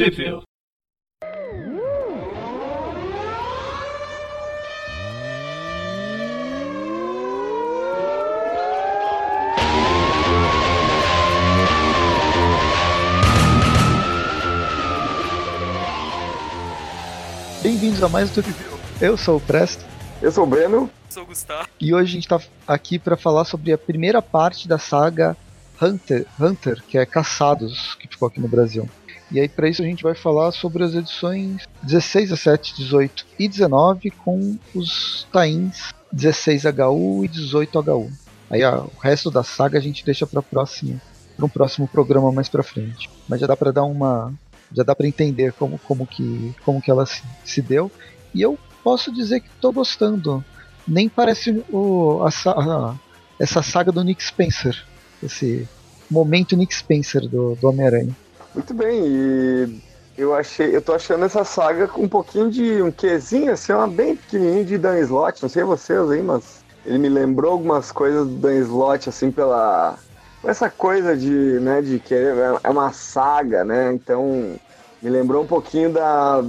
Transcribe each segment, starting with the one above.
Trivia. Bem-vindos a mais um Trivia. Eu sou o Presto. Eu sou o Breno. Sou o Gustavo. E hoje a gente está aqui para falar sobre a primeira parte da saga Hunter, Hunter, que é Caçados, que ficou aqui no Brasil. E aí, para isso, a gente vai falar sobre as edições 16, 17, 18 e 19 com os tains 16HU e 18HU. Aí ó, o resto da saga a gente deixa para próximo, para um próximo programa mais para frente. Mas já dá para dar uma, já dá para entender como, como que, como que ela se, se deu. E eu posso dizer que estou gostando. Nem parece o, a, a, essa saga do Nick Spencer, esse momento Nick Spencer do, do Homem-Aranha. Muito bem, e eu achei, eu tô achando essa saga com um pouquinho de um quezinho, assim, uma bem pequenininho de Dan Slott, não sei vocês aí, mas ele me lembrou algumas coisas do Dan Slott, assim, pela essa coisa de, né, de que é uma saga, né? Então, me lembrou um pouquinho da,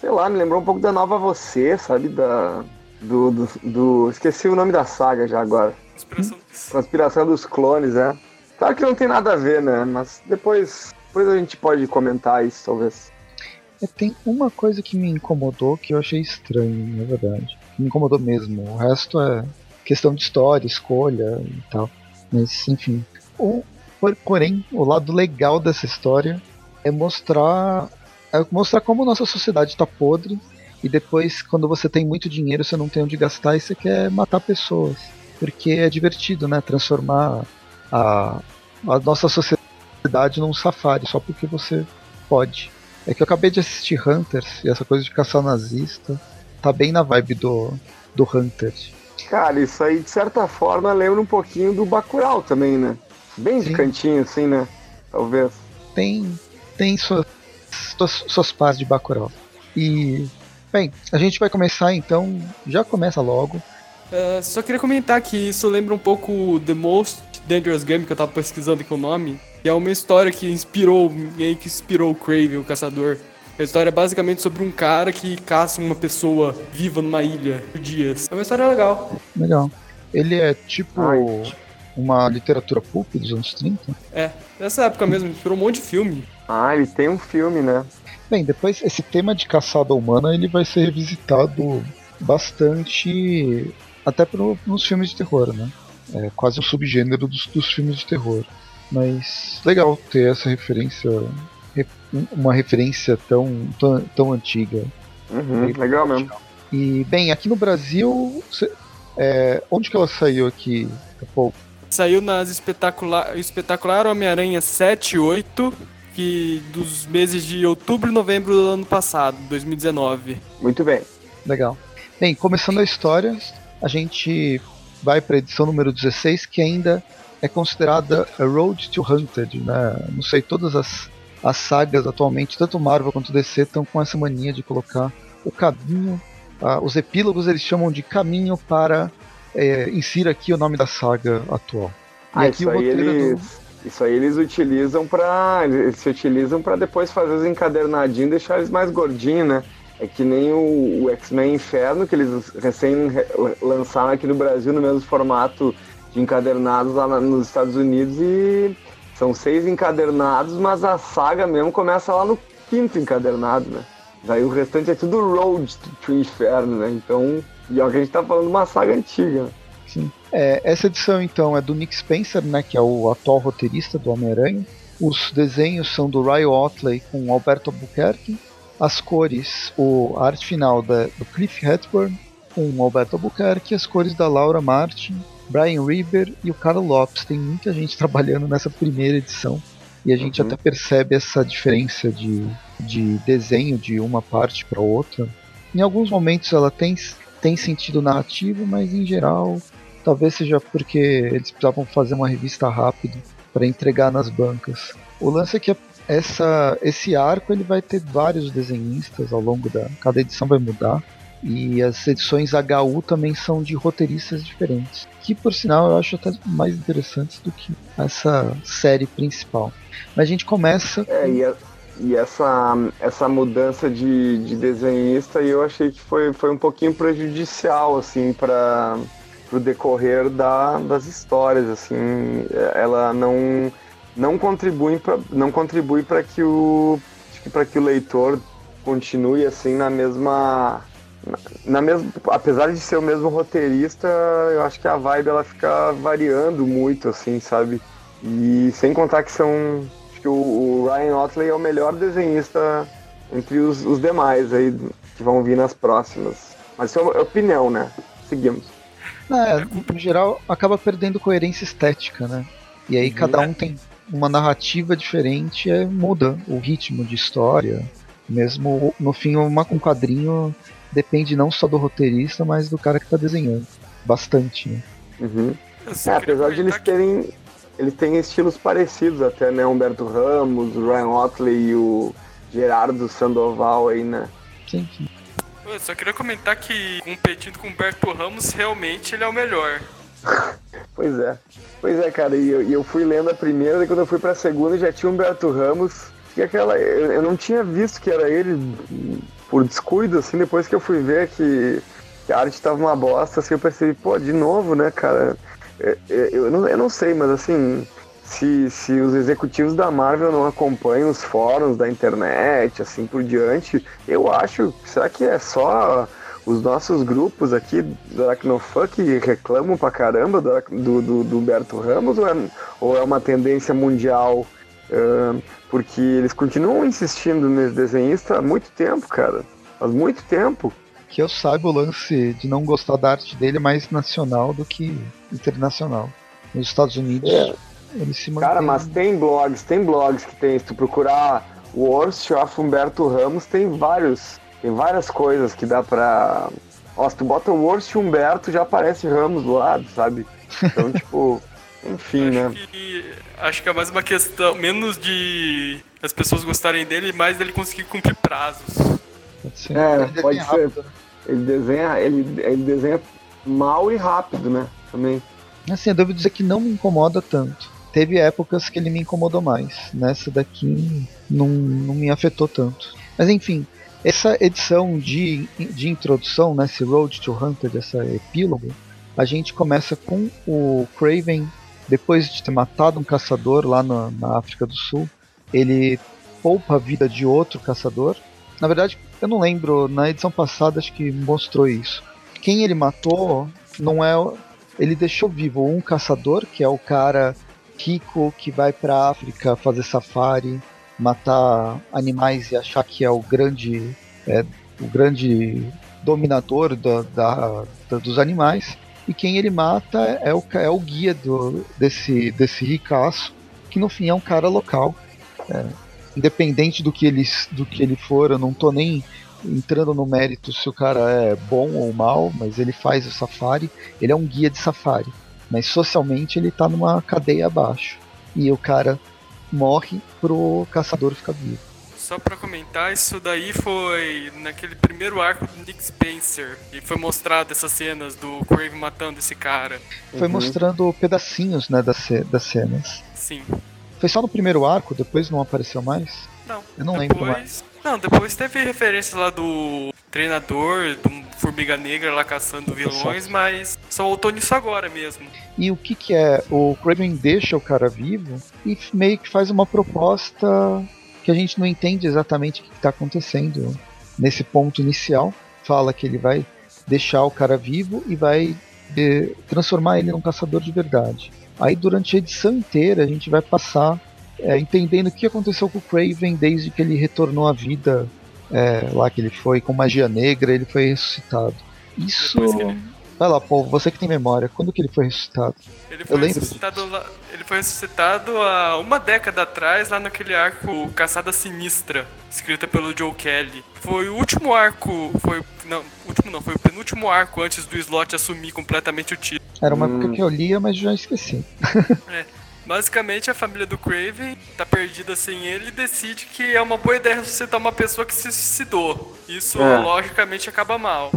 sei lá, me lembrou um pouco da Nova Você, sabe, da do, do, do esqueci o nome da saga já agora. Conspiração. Conspiração dos clones, é. Claro que não tem nada a ver, né? Mas depois depois a gente pode comentar isso, talvez. É, tem uma coisa que me incomodou que eu achei estranho, na verdade. Me incomodou mesmo. O resto é questão de história, escolha e tal. Mas, enfim. O, porém, o lado legal dessa história é mostrar, é mostrar como nossa sociedade está podre. E depois, quando você tem muito dinheiro, você não tem onde gastar e você quer matar pessoas. Porque é divertido, né? Transformar a, a nossa sociedade cidade num safari, só porque você pode. É que eu acabei de assistir Hunters e essa coisa de caçar nazista tá bem na vibe do, do Hunters. Cara, isso aí de certa forma lembra um pouquinho do Bacurau também, né? Bem de Sim. cantinho assim, né? Talvez. Tem, tem suas, suas, suas pás de Bacurau. E, bem, a gente vai começar então, já começa logo. Uh, só queria comentar que isso lembra um pouco The Most Dangerous Game, que eu tava pesquisando aqui o nome. E é uma história que inspirou, meio que inspirou o Craven, o caçador. A história é basicamente sobre um cara que caça uma pessoa viva numa ilha por dias. É uma história legal. Legal. Ele é tipo Ai. uma literatura pulp dos anos 30. É, nessa época mesmo, inspirou um monte de filme. Ah, ele tem um filme, né? Bem, depois esse tema de caçada humana ele vai ser revisitado bastante até pro, nos filmes de terror, né? É quase um subgênero dos, dos filmes de terror. Mas legal ter essa referência, re- uma referência tão, tão, tão antiga. Uhum, legal mesmo. E bem, aqui no Brasil, cê- é, onde que ela saiu aqui? Pô, Saiu nas espetacular, espetacular Homem-Aranha 7 e 8, que dos meses de outubro e novembro do ano passado, 2019. Muito bem. legal. Bem, começando a história, a gente vai para a edição número 16, que ainda é considerada a Road to Hunted, né? Não sei, todas as, as sagas atualmente, tanto Marvel quanto DC, estão com essa mania de colocar o caminho, ah, os epílogos eles chamam de caminho para é, insira aqui o nome da saga atual. Ah, aqui isso o roteiro eles. Isso aí eles utilizam pra. Eles se utilizam pra depois fazer os encadernadinhos e deixar eles mais gordinhos, né? É que nem o, o X-Men Inferno, que eles recém re- lançaram aqui no Brasil no mesmo formato de encadernados lá nos Estados Unidos e são seis encadernados, mas a saga mesmo começa lá no quinto encadernado, né? Daí o restante é tudo Road to Inferno, né? Então, e é o que a gente tá falando uma saga antiga. né? Sim. É, essa edição então é do Nick Spencer, né, que é o atual roteirista do Homem-Aranha. Os desenhos são do Ryan Otley com Alberto Albuquerque. As cores, o a arte final da, do Cliff Hepburn com Alberto Albuquerque. As cores da Laura Martin, Brian Reber e o Carl Lopes. Tem muita gente trabalhando nessa primeira edição. E a gente Uhum. até percebe essa diferença de, de desenho de uma parte para outra. Em alguns momentos ela tem, tem sentido narrativo, mas em geral Talvez seja porque eles precisavam fazer uma revista rápido para entregar nas bancas. O lance é que essa, esse arco ele vai ter vários desenhistas ao longo da. Cada edição vai mudar. E as edições HU também são de roteiristas diferentes. Que por sinal eu acho até mais interessantes do que essa série principal. Mas a gente começa. É, e, a- e essa, essa mudança de, de desenhista eu achei que foi, foi um pouquinho prejudicial, assim, para o decorrer da, das histórias, assim, ela não, não contribui para não contribui para que o para que o leitor continue assim na mesma na mesma, apesar de ser o mesmo roteirista, eu acho que a vibe ela fica variando muito, assim, sabe? E sem contar que são. Acho que o, o Ryan Otley é o melhor desenhista entre os, os, demais aí que vão vir nas próximas. Mas isso é opinião, né? Seguimos. É, no geral, acaba perdendo coerência estética, né? E aí uhum. cada um tem uma narrativa diferente, é, muda o ritmo de história. Mesmo no fim, uma, um quadrinho depende não só do roteirista, mas do cara que está desenhando. Bastante, né? Uhum. É, apesar de eles terem. Eles têm estilos parecidos até, né? Humberto Ramos, o Ryan Otley e o Gerardo Sandoval aí, né? Sim, sim. Eu só queria comentar que competindo com o Humberto Ramos, realmente ele é o melhor. pois é. Pois é, cara, e eu, eu fui lendo a primeira, e quando eu fui pra segunda já tinha o Humberto Ramos. E aquela. Eu, eu não tinha visto que era ele por descuido, assim, depois que eu fui ver que, a arte tava uma bosta, assim, eu percebi, pô, de novo, né, cara? Eu, é, é, eu, não, eu não sei, mas assim, se, se os executivos da Marvel não acompanham os fóruns da internet, assim por diante, eu acho, será que é só os nossos grupos aqui do Aracnofã que reclamam pra caramba do, do, do Humberto Ramos ou é, ou é uma tendência mundial? Porque eles continuam insistindo nesse desenhista há muito tempo, cara. Faz muito tempo. Que eu saiba o lance de não gostar da arte dele é mais nacional do que internacional. Nos Estados Unidos, é. ele se mantém... Cara, mas tem blogs, tem blogs que tem. Se tu procurar Worst of Humberto Ramos, tem vários. Tem várias coisas que dá pra. Ó, se tu bota o Worst Humberto, já aparece Ramos do lado, sabe? Então, tipo. Enfim, acho né? Que, acho que é mais uma questão, menos de as pessoas gostarem dele, mais dele conseguir cumprir prazos. Pode ser. É, ele pode ser. Rápido. Ele desenha, ele, ele desenha mal e rápido, né? Também. Assim, eu devo dizer que não me incomoda tanto. Teve épocas que ele me incomodou mais. Nessa daqui não, não me afetou tanto. Mas enfim, essa edição de, de introdução, nesse né, Road to Hunter, dessa epílogo, a gente começa com o Craven depois de ter matado um caçador lá no, na África do Sul, ele poupa a vida de outro caçador. Na verdade, eu não lembro, na edição passada acho que mostrou isso. Quem ele matou não é. Ele deixou vivo um caçador, que é o cara rico que vai pra África fazer safari, matar animais e achar que é o grande. É, o grande dominador da, da, da, dos animais e quem ele mata é o, é o guia do, desse, desse ricaço, que no fim é um cara local. É, independente do que, ele, do que ele for, eu não tô nem entrando no mérito se o cara é bom ou mal, mas ele faz o safari, ele é um guia de safari. Mas socialmente ele tá numa cadeia abaixo. E o cara morre pro caçador ficar vivo só pra comentar, isso daí foi naquele primeiro arco do Nick Spencer. E foi mostrado essas cenas do Crave matando esse cara. Foi uhum. mostrando pedacinhos, né, das, das cenas. Sim. Foi só no primeiro arco, depois não apareceu mais? Não. Eu não depois... lembro mais. Não, depois teve referência lá do treinador, do Formiga Negra lá caçando vilões, mas só voltou nisso agora mesmo. E o que que é? O Craven deixa o cara vivo e meio que faz uma proposta que a gente não entende exatamente o que está acontecendo nesse ponto inicial. Fala que ele vai deixar o cara vivo e vai de, transformar ele num caçador de verdade. Aí durante a edição inteira a gente vai passar é, entendendo o que aconteceu com o Craven desde que ele retornou à vida, é, lá que ele foi com magia negra, ele foi ressuscitado. Isso. Vai lá, Paul, você que tem memória, quando que ele foi ressuscitado? Ele foi, ressuscitado, lá, ele foi ressuscitado há uma década atrás, lá naquele arco Caçada Sinistra, escrita pelo Joe Kelly. Foi o último arco, foi. Não, último não, foi o penúltimo arco antes do Slot assumir completamente o título. Era uma hum. época que eu lia, mas já esqueci. é. Basicamente, a família do Craven tá perdida sem ele e decide que é uma boa ideia ressuscitar uma pessoa que se suicidou. Isso, é. logicamente, acaba mal.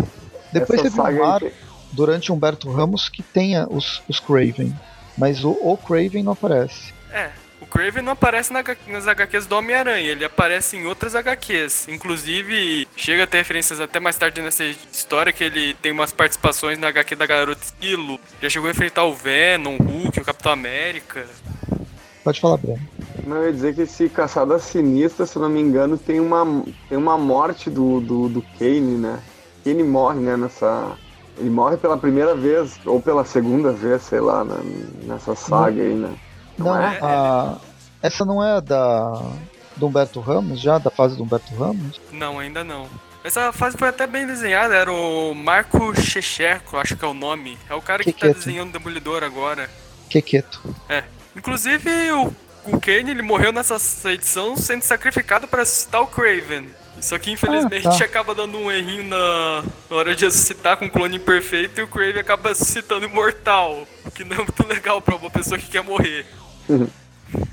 Depois Essa teve um arco durante Humberto Ramos que tenha os, os Craven. Mas o, o Craven não aparece. É, O Craven não aparece na, nas HQs do Homem-Aranha, ele aparece em outras HQs. Inclusive, chega a ter referências até mais tarde nessa história que ele tem umas participações na HQ da Garota Esquilo. Já chegou a enfrentar o Venom, o Hulk, o Capitão América. Pode falar, Bruno. Não, eu ia dizer que esse Caçada Sinistra, se eu não me engano, tem uma, tem uma morte do, do, do Kane, né? Kane morre, né, nessa... Ele morre pela primeira vez, ou pela segunda vez, sei lá, né, nessa saga aí, né? Não, é? a... essa não é da do Humberto Ramos, já? Da fase do Humberto Ramos? Não, ainda não. Essa fase foi até bem desenhada, era o Marco Checheco, acho que é o nome. É o cara que, Que tá desenhando o Demolidor agora. Quequeto. É. Inclusive, o, o Kane, ele morreu nessa edição sendo sacrificado para ressuscitar o Craven. Só que, infelizmente, Ah, tá. acaba dando um errinho na, na hora de ressuscitar com um clone imperfeito e o Craven acaba ressuscitando imortal. O que não é muito legal pra uma pessoa que quer morrer.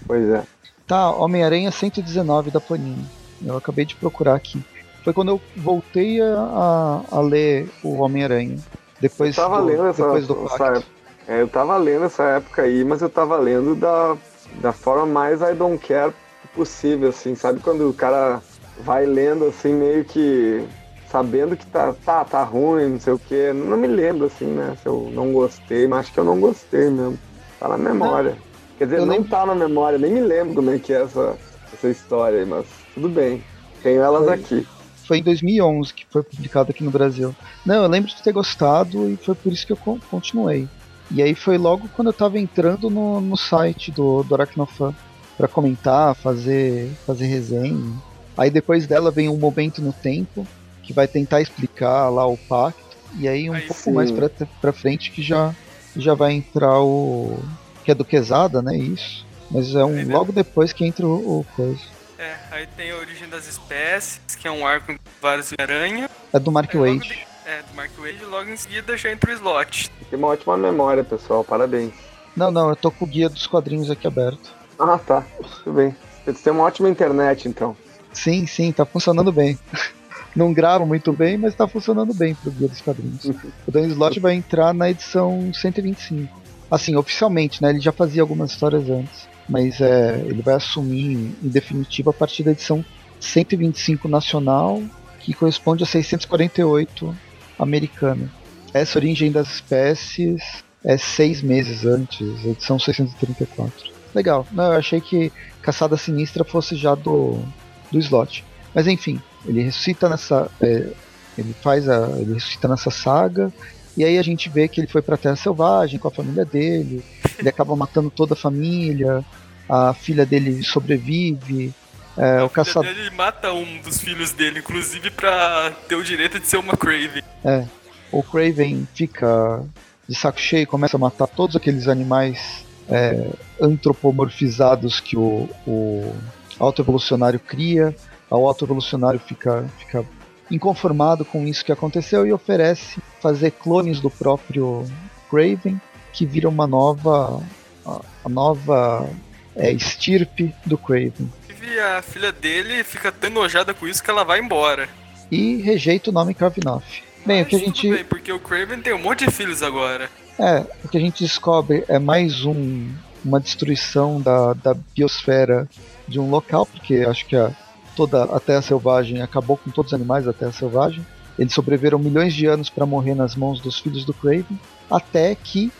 Pois é. Tá, Homem-Aranha 119 da Panini. Eu acabei de procurar aqui. Foi quando eu voltei a, a, ler o Homem-Aranha. Depois, Eu tava do, lendo essa, depois do essa. É, eu tava lendo essa época aí, mas eu tava lendo da, da forma mais I don't care possível, assim, sabe? Quando o cara vai lendo assim, meio que sabendo que tá, tá, tá ruim, não sei o quê. Não me lembro, assim, né? Se eu não gostei, mas acho que eu não gostei mesmo. Tá na memória. Quer dizer, não lembro- tá na memória, nem me lembro como é que é essa, essa história aí, mas tudo bem. Tenho elas Foi. aqui. Foi em 2011 que foi publicado aqui no Brasil. Não, eu lembro de ter gostado e foi por isso que eu con- continuei. E aí foi logo quando eu tava entrando no, no site do, do Aracnofan pra comentar, fazer, fazer resenha. Aí depois dela vem um momento no tempo que vai tentar explicar lá o pacto. E aí um Aí pouco sim. mais pra, pra frente que já, já vai entrar o. que é do Quesada, né? Isso. Mas é um Aí, né? logo depois que entra o, o coisa. É, aí tem a origem das espécies, que é um arco com vários aranha. É do Mark Aí Wade. de- É, do Mark Wade, e logo em seguida já entra o slot. Tem uma ótima memória, pessoal. Parabéns. Não, não, eu tô com o guia dos quadrinhos aqui aberto. Ah, tá. Tudo bem. Você tem uma ótima internet, então. Sim, sim, tá funcionando bem. Não gravo muito bem, mas tá funcionando bem pro guia dos quadrinhos. O Dan Slott vai entrar na edição 125. Assim, oficialmente, né? Ele já fazia algumas histórias antes. Mas é, ele vai assumir em definitivo a partir da edição 125 nacional, que corresponde a 648 americana. Essa origem das espécies é seis meses antes, edição 634. Legal. Não, eu achei que Caçada Sinistra fosse já do, do slot. Mas enfim, ele ressuscita nessa. é, ele faz a. ele ressuscita nessa saga. E aí a gente vê que ele foi pra Terra Selvagem com a família dele. Ele acaba matando toda a família. A filha dele sobrevive. É, o caçador. dele mata um dos filhos dele, inclusive pra ter o direito de ser uma Craven. É, o Craven fica de saco cheio e começa a matar todos aqueles animais é, antropomorfizados que o, o autoevolucionário cria. O autoevolucionário fica, fica inconformado com isso que aconteceu e oferece fazer clones do próprio Craven, que vira uma nova, a, nova é, estirpe do Craven. E a filha dele fica tão enojada com isso que ela vai embora. E rejeita o nome Kravinoff. Bem, o que a Mas gente. bem, porque o Craven tem um monte de filhos agora. É, o que a gente descobre é mais um, uma destruição da, da biosfera de um local, porque acho que a, toda a Terra Selvagem acabou com todos os animais da Terra Selvagem. Eles sobreviveram milhões de anos para morrer nas mãos dos filhos do Craven, até que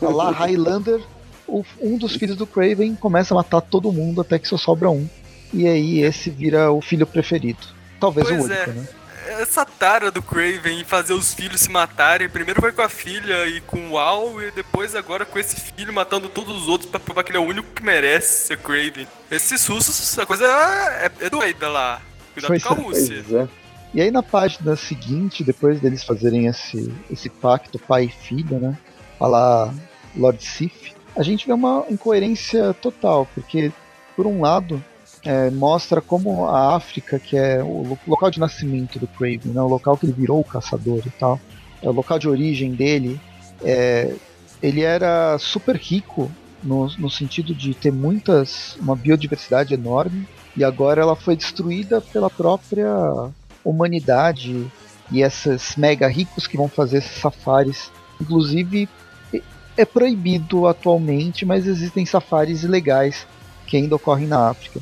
lá Highlander, um dos filhos do Craven, começa a matar todo mundo até que só sobra um. E aí esse vira o filho preferido. Talvez Pois o único, é. né? Essa tara do Craven em fazer os filhos se matarem, primeiro foi com a filha e com o Al, e depois agora com esse filho matando todos os outros pra provar que ele é o único que merece ser Craven. Esses sustos, a coisa é, é doida lá. Cuidado Pois com a. Rússia. É. E aí na página seguinte, depois deles fazerem esse, esse pacto pai e filho, né? Lá Lord Sif, a gente vê uma incoerência total, porque por um lado é, mostra como a África, que é o lo- local de nascimento do Craven, né? O local que ele virou o caçador e tal, é o local de origem dele, é, ele era super rico no, no sentido de ter muitas, uma biodiversidade enorme, e agora ela foi destruída pela própria humanidade e esses mega ricos que vão fazer esses safaris. Inclusive, é proibido atualmente, mas existem safaris ilegais que ainda ocorrem na África.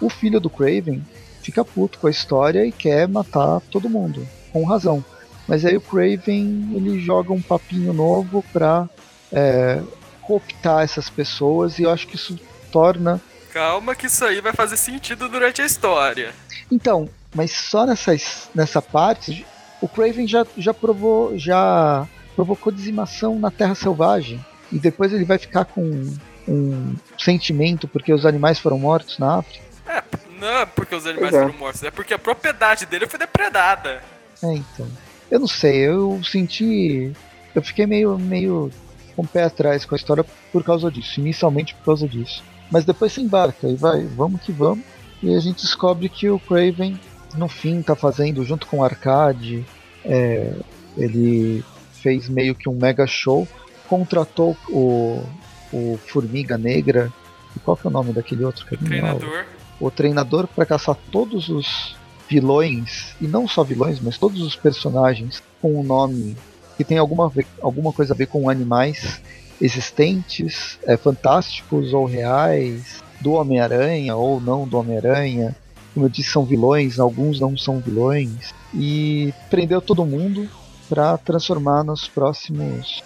O filho do Craven fica puto com a história e quer matar todo mundo, com razão. Mas aí o Craven ele joga um papinho novo pra é, cooptar essas pessoas e eu acho que isso torna. Calma que isso aí vai fazer sentido durante a história. Então, mas só nessa, nessa parte, o Craven já, já provou. já provocou dizimação na Terra Selvagem. E depois ele vai ficar com um sentimento porque os animais foram mortos na África. É, não é porque os animais é. foram mortos, é porque a propriedade dele foi depredada. É, então. Eu não sei, eu senti. Eu fiquei meio, meio com o pé atrás com a história por causa disso, inicialmente por causa disso. Mas depois se embarca e vai, vamos que vamos. E a gente descobre que o Craven, no fim, tá fazendo, junto com o Arcade, é, ele fez meio que um mega show, contratou o, o Formiga Negra, e qual que é o nome daquele outro que Treinador. O treinador para caçar todos os vilões, e não só vilões, mas todos os personagens com um nome que tem alguma, alguma coisa a ver com animais existentes, é, fantásticos ou reais, do Homem-Aranha ou não do Homem-Aranha. Como eu disse, são vilões, alguns não são vilões. E prendeu todo mundo para transformar nos próximos.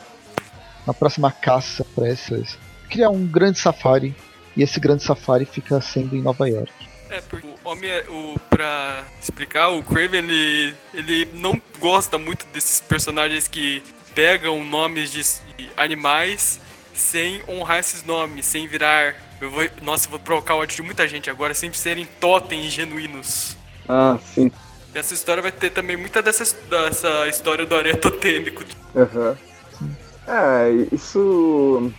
na próxima caça para essas. criar um grande safari. E esse grande safari fica sendo em Nova York. É, porque o homem, o, pra explicar, o Craven, ele, ele não gosta muito desses personagens que pegam nomes de animais sem honrar esses nomes, sem virar. Eu vou, nossa, eu vou provocar o ódio de muita gente agora, sem serem totens genuínos. Ah, sim. Essa história vai ter também muita dessa, dessa história do areia totêmico. Aham. Uhum. É, isso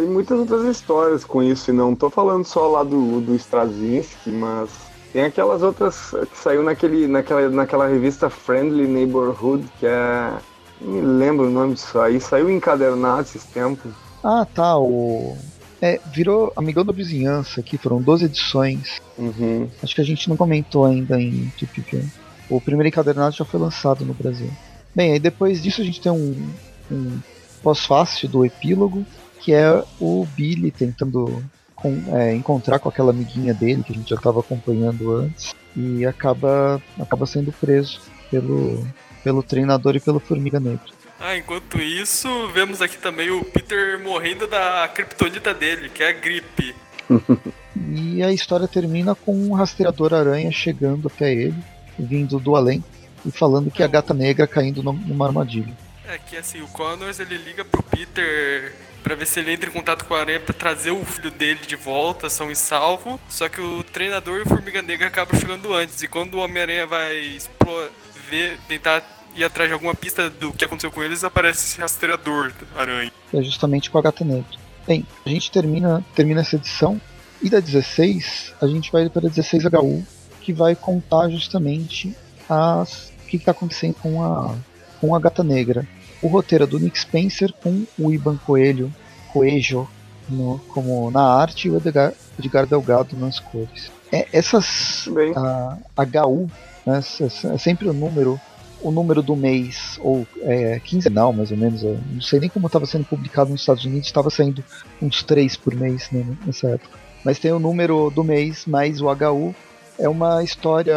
tem muitas outras histórias com isso, e não tô falando só lá do, do Straczynski, mas tem aquelas outras que saiu naquele, naquela, naquela revista Friendly Neighborhood, que é. Não me lembro o nome disso aí, saiu encadernado esses tempos. Ah, tá, o. É, virou Amigão da Vizinhança aqui, foram 12 edições. Uhum. Acho que a gente não comentou ainda em TPP. O primeiro encadernado já foi lançado no Brasil. Bem, aí depois disso a gente tem um, um pós-fácil do epílogo, que é o Billy tentando com, é, encontrar com aquela amiguinha dele que a gente já estava acompanhando antes e acaba, acaba sendo preso pelo, pelo treinador e pelo Formiga Negra. Ah, enquanto isso, vemos aqui também o Peter morrendo da criptonita dele, que é a gripe. e a história termina com um rastreador aranha chegando até ele, vindo do além, e falando que é a gata negra caindo numa armadilha. É que assim, o Connors ele liga pro Peter para ver se ele entra em contato com a aranha para trazer o filho dele de volta, são e salvo. Só que o treinador e o Formiga Negra acabam chegando antes. E quando o Homem-Aranha vai ver, tentar ir atrás de alguma pista do que aconteceu com eles, aparece esse rastreador aranha. É justamente com a gata negra. Bem, a gente termina, termina essa edição. E da 16, a gente vai para a 16HU, que vai contar justamente o que está acontecendo com a, com a gata negra. O roteiro é do Nick Spencer com o Iban Coelho, Coelho no, como na arte e o Edgar, Edgar Delgado nas cores. É, essas a, HU né, é sempre o número o número do mês, ou é, quinzenal mais ou menos, não sei nem como estava sendo publicado nos Estados Unidos, estava saindo uns três por mês né, nessa época. Mas tem o número do mês mais o HU, é uma história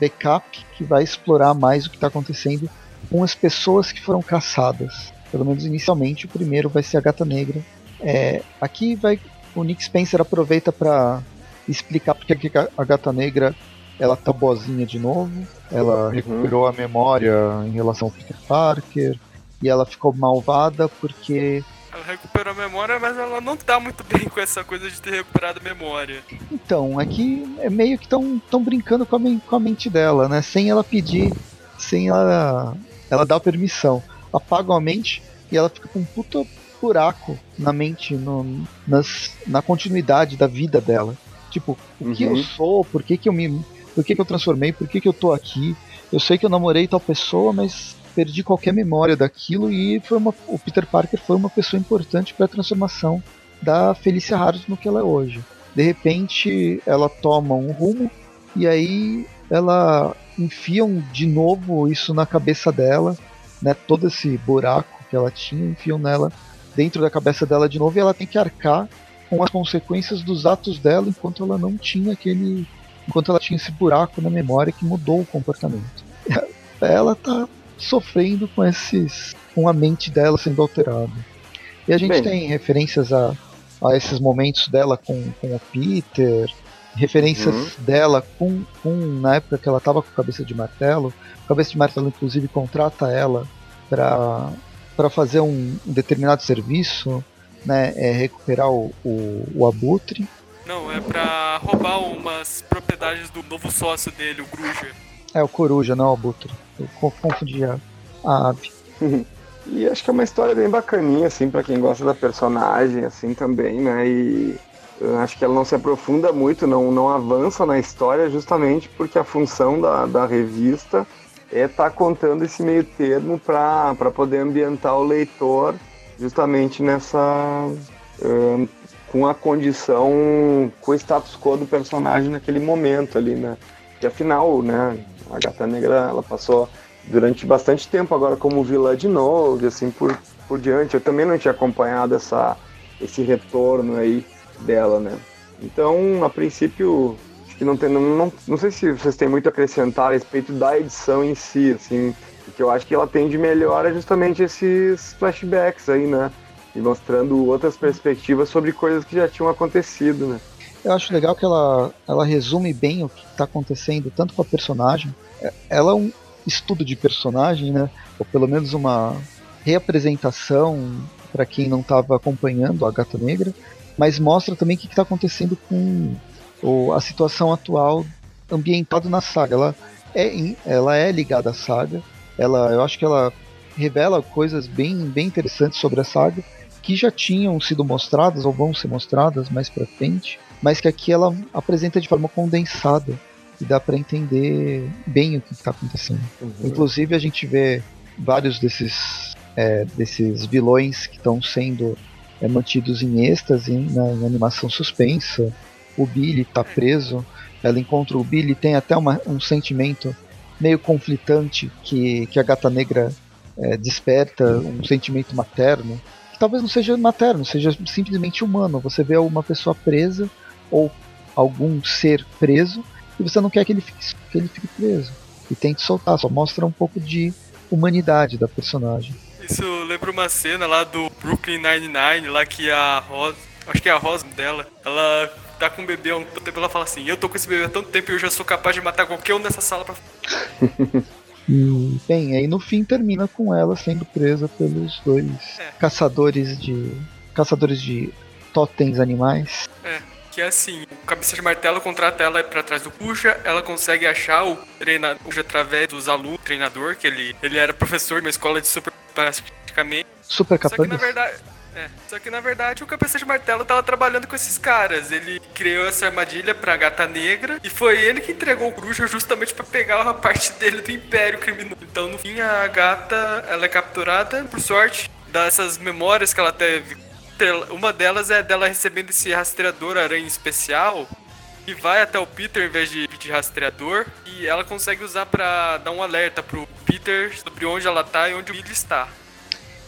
backup que vai explorar mais o que está acontecendo com as pessoas que foram caçadas. Pelo menos inicialmente, o primeiro vai ser a Gata Negra. É, aqui vai o Nick Spencer aproveita para explicar porque a Gata Negra ela tá boazinha de novo. Ela uhum. recuperou a memória em relação ao Peter Parker e ela ficou malvada porque ela recuperou a memória, mas ela não tá muito bem com essa coisa de ter recuperado a memória. Então, aqui é meio que estão tão brincando com a, com a mente dela, né? Sem ela pedir, sem ela ela dá permissão. Apaga a mente e ela fica com um puta buraco na mente, no, nas, na continuidade da vida dela. Tipo, o uhum. que eu uhum. sou, por que, que eu me. Por que, que eu transformei, por que, que eu tô aqui? Eu sei que eu namorei tal pessoa, mas perdi qualquer memória daquilo e foi uma, o Peter Parker foi uma pessoa importante para a transformação da Felicia Harris no que ela é hoje. De repente, ela toma um rumo e aí ela enfiam de novo isso na cabeça dela, né? Todo esse buraco que ela tinha, enfiam nela dentro da cabeça dela de novo e ela tem que arcar com as consequências dos atos dela enquanto ela não tinha aquele. enquanto ela tinha esse buraco na memória que mudou o comportamento. Ela tá sofrendo com esses. com a mente dela sendo alterada. E a gente Bem. tem referências a, a esses momentos dela com, com o Peter, referências uhum. dela com, com na época que ela estava com cabeça de martelo. Cabeça de martelo, inclusive, contrata ela para fazer um, um, determinado serviço, né? É recuperar o, o, o abutre. Não, é para roubar umas propriedades do novo sócio dele, o Gruja. É, o Coruja, não o abutre. Eu confundi a, a ave. E acho que é uma história bem bacaninha, assim, para quem gosta da personagem, assim, também, né? E acho que ela não se aprofunda muito, não, não avança na história, justamente porque a função da, da revista é estar tá contando esse meio termo para poder ambientar o leitor justamente nessa. Com a condição, com o status quo do personagem naquele momento ali, né? E afinal, né, a Gata Negra, ela passou durante bastante tempo agora como vilã de novo, e assim por, por diante. Eu também não tinha acompanhado essa, esse retorno aí dela, né? Então, a princípio, acho que não tem. Não, não, não sei se vocês têm muito a acrescentar a respeito da edição em si, assim. O que eu acho que ela tem de melhor é justamente esses flashbacks aí, né? E mostrando outras perspectivas sobre coisas que já tinham acontecido, né? Eu acho legal que ela, ela resume bem o que está acontecendo, tanto com a personagem. É, ela é um estudo de personagem, né? Ou pelo menos uma reapresentação para quem não estava acompanhando a Gata Negra mas mostra também o que está acontecendo com o, a situação atual ambientada na saga. Ela é, ela é ligada à saga, ela, eu acho que ela revela coisas bem, bem interessantes sobre a saga que já tinham sido mostradas ou vão ser mostradas mais para frente, mas que aqui ela apresenta de forma condensada e dá para entender bem o que está acontecendo. Uhum. Inclusive a gente vê vários desses é, desses vilões que estão sendo é, mantidos em êxtase, né, em animação suspensa. O Billy está preso, ela encontra o Billy, tem até uma, um sentimento meio conflitante que, que a gata negra é, desperta, um sentimento materno, que talvez não seja materno, seja simplesmente humano. Você vê uma pessoa presa ou algum ser preso e você não quer que ele fique, que ele fique preso. E tente soltar, só mostra um pouco de humanidade da personagem. Isso lembra uma cena lá do Brooklyn Nine-Nine, lá que a Rosa, acho que é a Rosa dela, ela tá com o bebê há um tempo, ela fala assim, eu tô com esse bebê há tanto tempo e eu já sou capaz de matar qualquer um nessa sala pra... E, bem, aí no fim termina com ela sendo presa pelos dois é. caçadores de. caçadores de totens animais. É, que é assim, o cabeça de martelo contrata ela pra trás do Puxa, ela consegue achar o treinador através dos alunos, treinador, que ele, ele era professor de uma escola de super praticamente. Super capaz. Só que na verdade. É, só que na verdade o cabeça de martelo tava trabalhando com esses caras. Ele criou essa armadilha pra gata negra e foi ele que entregou o Gruja justamente para pegar uma parte dele do Império Criminoso. Então no fim a gata ela é capturada, por sorte, dessas memórias que ela teve. Uma delas é dela recebendo esse rastreador aranha especial e vai até o Peter em vez de pedir rastreador e ela consegue usar para dar um alerta pro Peter sobre onde ela tá e onde o Billy está.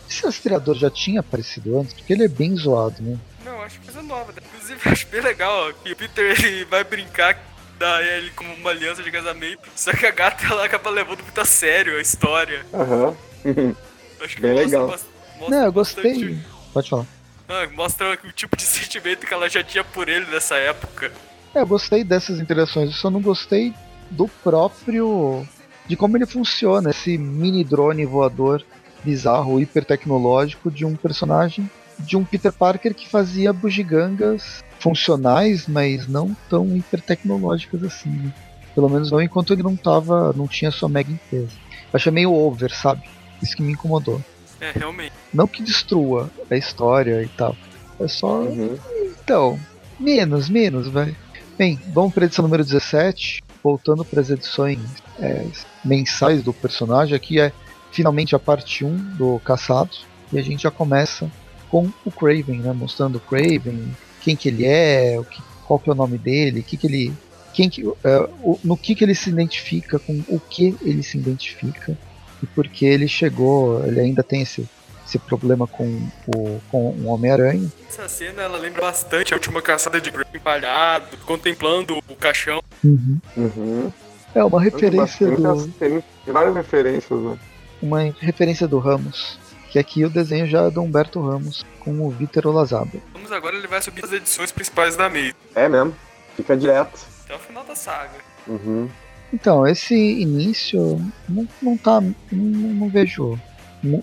Esse rastreador já tinha aparecido antes, porque ele é bem zoado, né? Não, acho que coisa nova. Né? Inclusive, acho bem legal ó, que o Peter ele vai brincar dá ele como uma aliança de casamento. Só que a gata ela acaba levando muito a sério a história. Aham. Uhum. Acho que bem mostra, legal. Mostra, Não, eu gostei. Bastante... Pode falar. Ah, mostra o tipo de sentimento que ela já tinha por ele nessa época. É, eu gostei dessas interações, eu só não gostei do próprio. de como ele funciona, esse mini drone voador bizarro, hiper tecnológico de um personagem de um Peter Parker que fazia bugigangas funcionais, mas não tão hiper tecnológicas assim. Né? Pelo menos não enquanto ele não tava. não tinha sua mega empresa. Eu achei meio over, sabe? Isso que me incomodou. É, realmente. Não que destrua a história e tal. É só. Uhum. Então, menos, menos, vai. Bem, vamos para a edição número 17, voltando para as edições é, mensais do personagem. Aqui é finalmente a parte 1 do Caçados, e a gente já começa com o Craven, né, mostrando o Craven, quem que ele é, o que, qual que é o nome dele, que que ele, quem que, é, o, no que, que ele se identifica, com o que ele se identifica, e porque ele chegou, ele ainda tem esse esse problema com o, com o Homem-Aranha. Essa cena ela lembra bastante a última caçada de Grey empalhado, contemplando o caixão. Uhum. Uhum. É uma referência do, tem várias referências, né? uma referência do Ramos, que aqui o desenho já é do Humberto Ramos com o Vitor Olazaba. Vamos agora ele vai subir as edições principais da Maze, É mesmo. Fica direto. até o final da saga. Uhum. Então, esse início não, não tá. Não, não vejo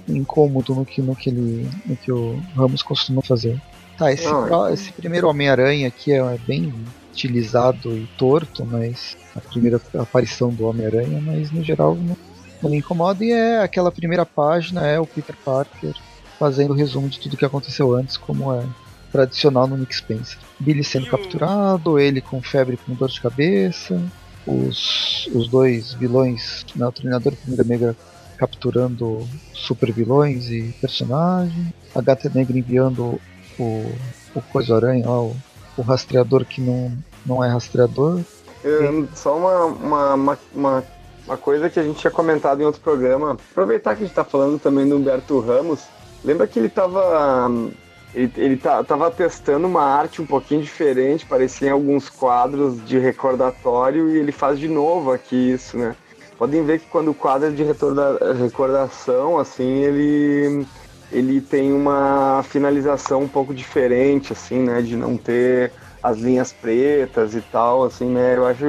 incômodo no que, no, que ele, no que o Ramos costuma fazer. Tá, esse, pro- é- esse primeiro Homem-Aranha aqui é bem estilizado e torto, mas a primeira aparição do Homem-Aranha, mas no geral não, não me incomoda. E é aquela primeira página, é o Peter Parker fazendo o resumo de tudo que aconteceu antes, como é tradicional no Nick Spencer. Billy sendo o- capturado, ele com febre com dor de cabeça, os, os dois vilões, né, o treinador e a Primeira Negra capturando super vilões e personagens, a Gata Negra enviando o, o Coisa Aranha, lá, o, rastreador que não, não é rastreador. Eu- Só uma, uma, uma, uma, uma coisa que a gente tinha comentado em outro programa. Aproveitar que a gente tá falando também do Humberto Ramos. Lembra que ele tava. hum, Ele, ele tava testando uma arte um pouquinho diferente, parecia em alguns quadros de recordatório, e ele faz de novo aqui isso, né? Podem ver que quando o quadro é de recordação, assim, ele, ele tem uma finalização um pouco diferente, assim, né? De não ter as linhas pretas e tal, assim, né? Eu acho,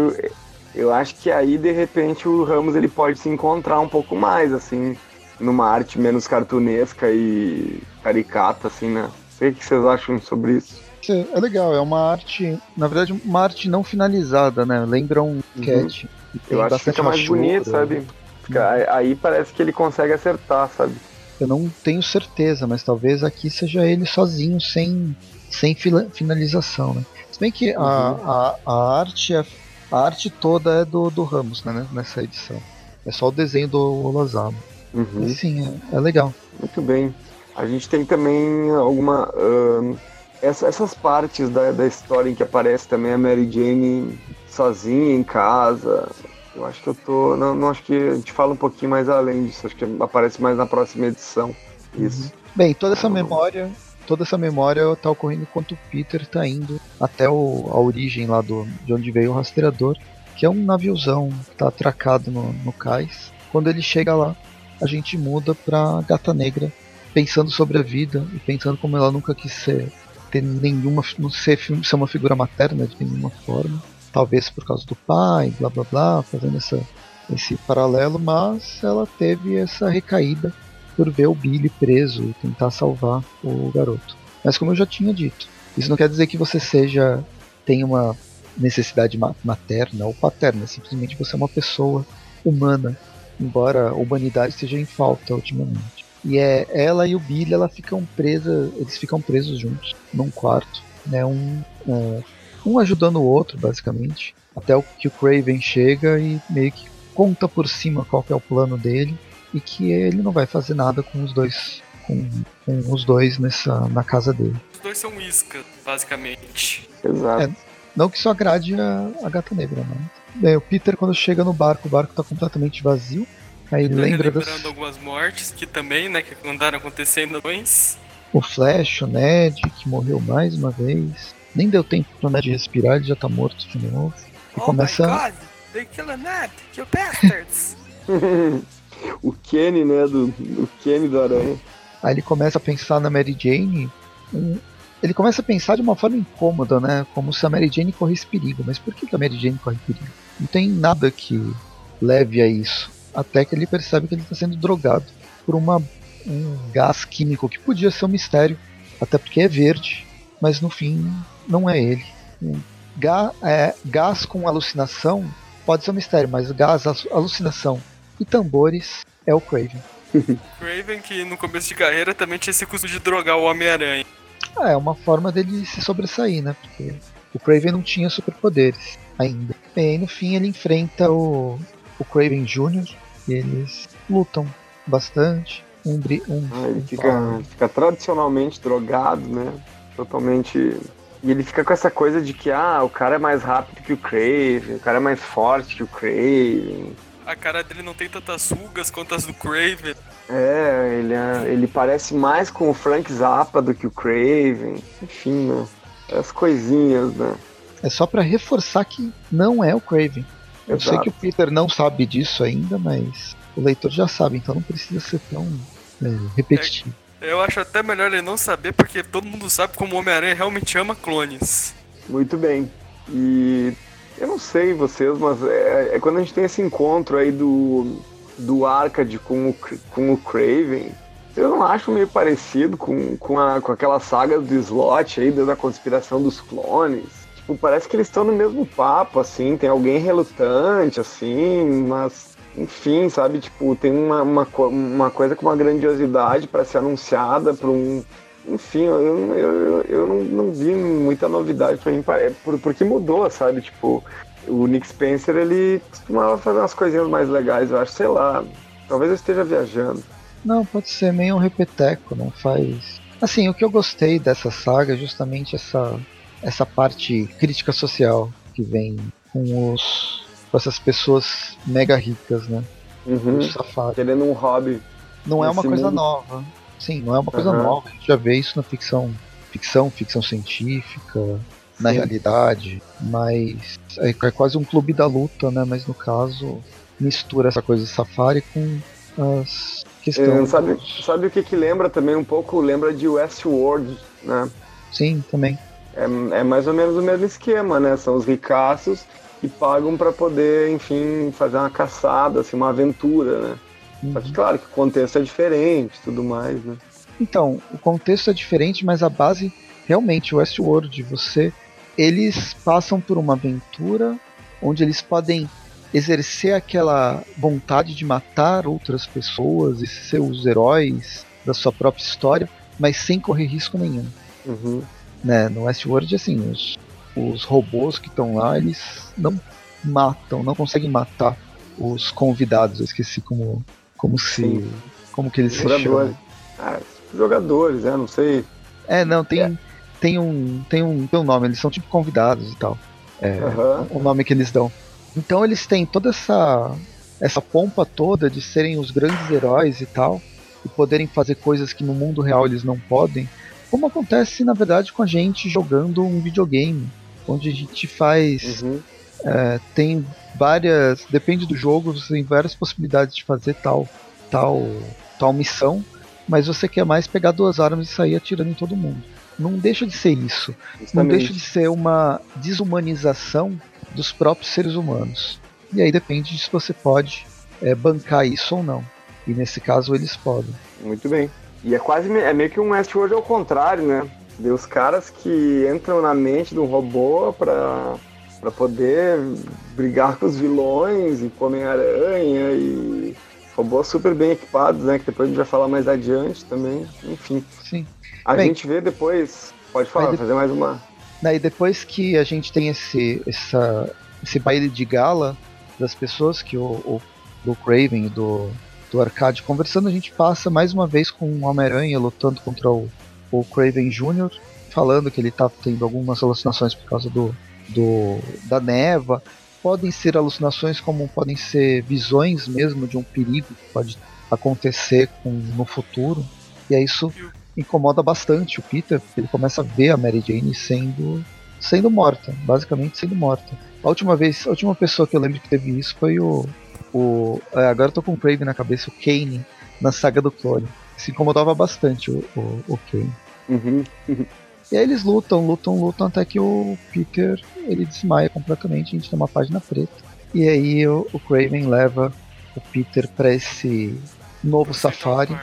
eu acho que aí de repente o Ramos ele pode se encontrar um pouco mais, assim, numa arte menos cartunesca e caricata, assim, né? O que vocês acham sobre isso. Isso É legal, é uma arte, na verdade, uma arte não finalizada, né? Lembra um cat. Eu acho que fica mais rachura. bonito, sabe? Fica- aí- parece que ele consegue acertar, sabe? Eu não tenho certeza, mas talvez aqui seja ele sozinho, sem, sem finalização, né? Se bem que a, Uhum. a, a arte é- a arte toda é do, do Ramos, né? Nessa edição. É só o desenho do Olazaba. Uhum. Sim, é, é legal. Muito bem. A gente tem também alguma. ahn, essa- essas partes da, da história em que aparece também a Mary Jane sozinha em casa. Eu acho que eu tô. Não, não acho que a gente fala um pouquinho mais além disso. Acho que aparece mais na próxima edição. Isso. Bem, toda essa memória, toda essa memória tá ocorrendo enquanto o Peter tá indo até o- a origem lá do, de onde veio o rastreador, que é um naviozão que tá atracado no, no cais. Quando ele chega lá, a gente muda pra Gata Negra, pensando sobre a vida e pensando como ela nunca quis ser, ter nenhuma, não ser, ser uma figura materna de nenhuma forma. Talvez por causa do pai, blá blá blá, fazendo essa, esse paralelo, mas ela teve essa recaída por ver o Billy preso e tentar salvar o garoto. Mas como eu já tinha dito, isso não quer dizer que você seja tenha uma necessidade ma- materna ou paterna, simplesmente você é uma pessoa humana, embora a humanidade esteja em falta ultimamente. E é ela e o Billy, ela ficam presas, eles ficam presos juntos num quarto, né, um, é, um ajudando o outro basicamente, até o que o Craven chega e meio que conta por cima qual que é o plano dele e que ele não vai fazer nada com os dois com, com os dois nessa na casa dele. Os dois são isca, basicamente. Exato. É. Não que isso agrade a, a gata negra, não. Bem, o Peter quando chega no barco, o barco tá completamente vazio. Aí ele Tá lembra das, relembrando algumas mortes que também, né, que andaram acontecendo depois. o Flash, o Ned, que morreu mais uma vez. Nem deu tempo pro Ned respirar, ele já tá morto de novo. E começa. Oh God, they kill a Ned, you bastards! o Kenny, né? Do, o Kenny do Aranha. Aí ele começa a pensar na Mary Jane. um- ele começa a pensar de uma forma incômoda, né? Como se a Mary Jane corresse perigo. Mas por que que a Mary Jane corre perigo? Não tem nada que leve a isso. Até que ele percebe que ele está sendo drogado por uma, um gás químico que podia ser um mistério. Até porque é verde. Mas no fim, não é ele. Ga- é, gás com alucinação pode ser um mistério, mas gás, alu- alucinação e tambores é o Craven. Craven, que no começo de carreira também tinha esse custo de drogar o Homem-Aranha. Ah, é uma forma dele se sobressair, né? Porque o Craven não tinha superpoderes ainda. E aí, no fim ele enfrenta o, o Craven Jr. e eles lutam bastante. Um, bri- um, Ah, ele um fica, fica tradicionalmente drogado, né? Totalmente. E ele fica com essa coisa de que, ah, o cara é mais rápido que o Craven, o cara é mais forte que o Craven. A cara dele não tem tantas rugas quanto as do Craven. É, ele, é, ele parece mais com o Frank Zappa do que o Craven. Enfim, né? As coisinhas, né? É só para reforçar que não é o Craven. Eu Exato. sei que o Peter não sabe disso ainda, mas o leitor já sabe, então não precisa ser tão é, repetitivo. Eu acho até melhor ele não saber, porque todo mundo sabe como o Homem-Aranha realmente ama clones. Muito bem. E eu não sei vocês, mas é, é quando a gente tem esse encontro aí do, do Arcade com o, com o Craven, eu não acho meio parecido com, com, a, com aquela saga do slot aí, da conspiração dos clones. Tipo, parece que eles estão no mesmo papo, assim, tem alguém relutante, assim, mas enfim, sabe? Tipo, tem uma, uma, uma coisa com uma grandiosidade para ser anunciada para um. Enfim, eu, eu, eu, eu não, não, vi muita novidade para mim, porque mudou, sabe? Tipo, o Nick Spencer ele costumava fazer umas coisinhas mais legais, eu acho, sei lá. Talvez eu esteja viajando. Não, pode ser meio um repeteco, não faz. Assim, o que eu gostei dessa saga é justamente essa, essa parte crítica social que vem com os com essas pessoas mega ricas, né? Uhum. Querendo um hobby. Não é uma coisa mundo. nova. Sim, não é uma coisa uhum. nova. A gente já vê isso na ficção, ficção, ficção científica, na realidade, mas é, é, quase um clube da luta, né? Mas no caso mistura essa coisa de safari com as questões. É, sabe, sabe o que, que lembra também um pouco? Lembra de Westworld, né? Sim, também. É, é mais ou menos o mesmo esquema, né? São os ricaços que pagam para poder, enfim, fazer uma caçada, assim, uma aventura, né? Uhum. Só que, uhum. claro, que o contexto é diferente tudo mais, né? Então, o contexto é diferente, mas a base, realmente, o Westworld, você... Eles passam por uma aventura onde eles podem exercer aquela vontade de matar outras pessoas e ser os heróis da sua própria história, mas sem correr risco nenhum. Uhum. Né? No Westworld, assim, os, os robôs que estão lá, eles não matam, não conseguem matar os convidados. Eu esqueci como, como se. Como que eles jogadores. se chamam. Ah, jogadores, né? Não sei. É, não, tem, é. tem, um, tem, um, tem um nome, eles são tipo convidados e tal. É uhum. o nome que eles dão. Então eles têm toda essa, essa pompa toda de serem os grandes heróis e tal, e poderem fazer coisas que no mundo real eles não podem, como acontece na verdade com a gente jogando um videogame onde a gente faz. Uhum. É, tem várias. Depende do jogo, você tem várias possibilidades de fazer tal, tal, tal missão, mas você quer mais pegar duas armas e sair atirando em todo mundo. Não deixa de ser isso. Justamente. Não deixa de ser uma desumanização dos próprios seres humanos. E aí depende de se você pode é, bancar isso ou não. E nesse caso eles podem. Muito bem. E é quase é meio que um Westworld ao contrário, né? De os caras que entram na mente de um robô pra, pra poder brigar com os vilões e com Homem-Aranha e robôs super bem equipados, né? Que depois a gente vai falar mais adiante também. Enfim. Sim. A bem, gente vê depois. Pode falar, de... fazer mais uma. Daí depois que a gente tem esse, essa, esse baile de gala das pessoas que o, o do Craven e do, do Arcade conversando, a gente passa mais uma vez com o Homem-Aranha lutando contra o o Craven Jr., falando que ele está tendo algumas alucinações por causa do, do da neva. Podem ser alucinações como podem ser visões mesmo de um perigo que pode acontecer com, no futuro. E aí isso incomoda bastante o Peter, porque ele começa a ver a Mary Jane sendo sendo morta, basicamente sendo morta. A última vez, a última pessoa que eu lembro que teve isso foi o, o é, agora eu tô com o Craven na cabeça, o Kane na saga do clone. Se incomodava bastante o, o, o Kane. Uhum. E aí eles lutam, lutam, lutam até que o Peter ele desmaia completamente. A gente tem uma página preta. E aí o, o Craven leva o Peter para esse novo safari,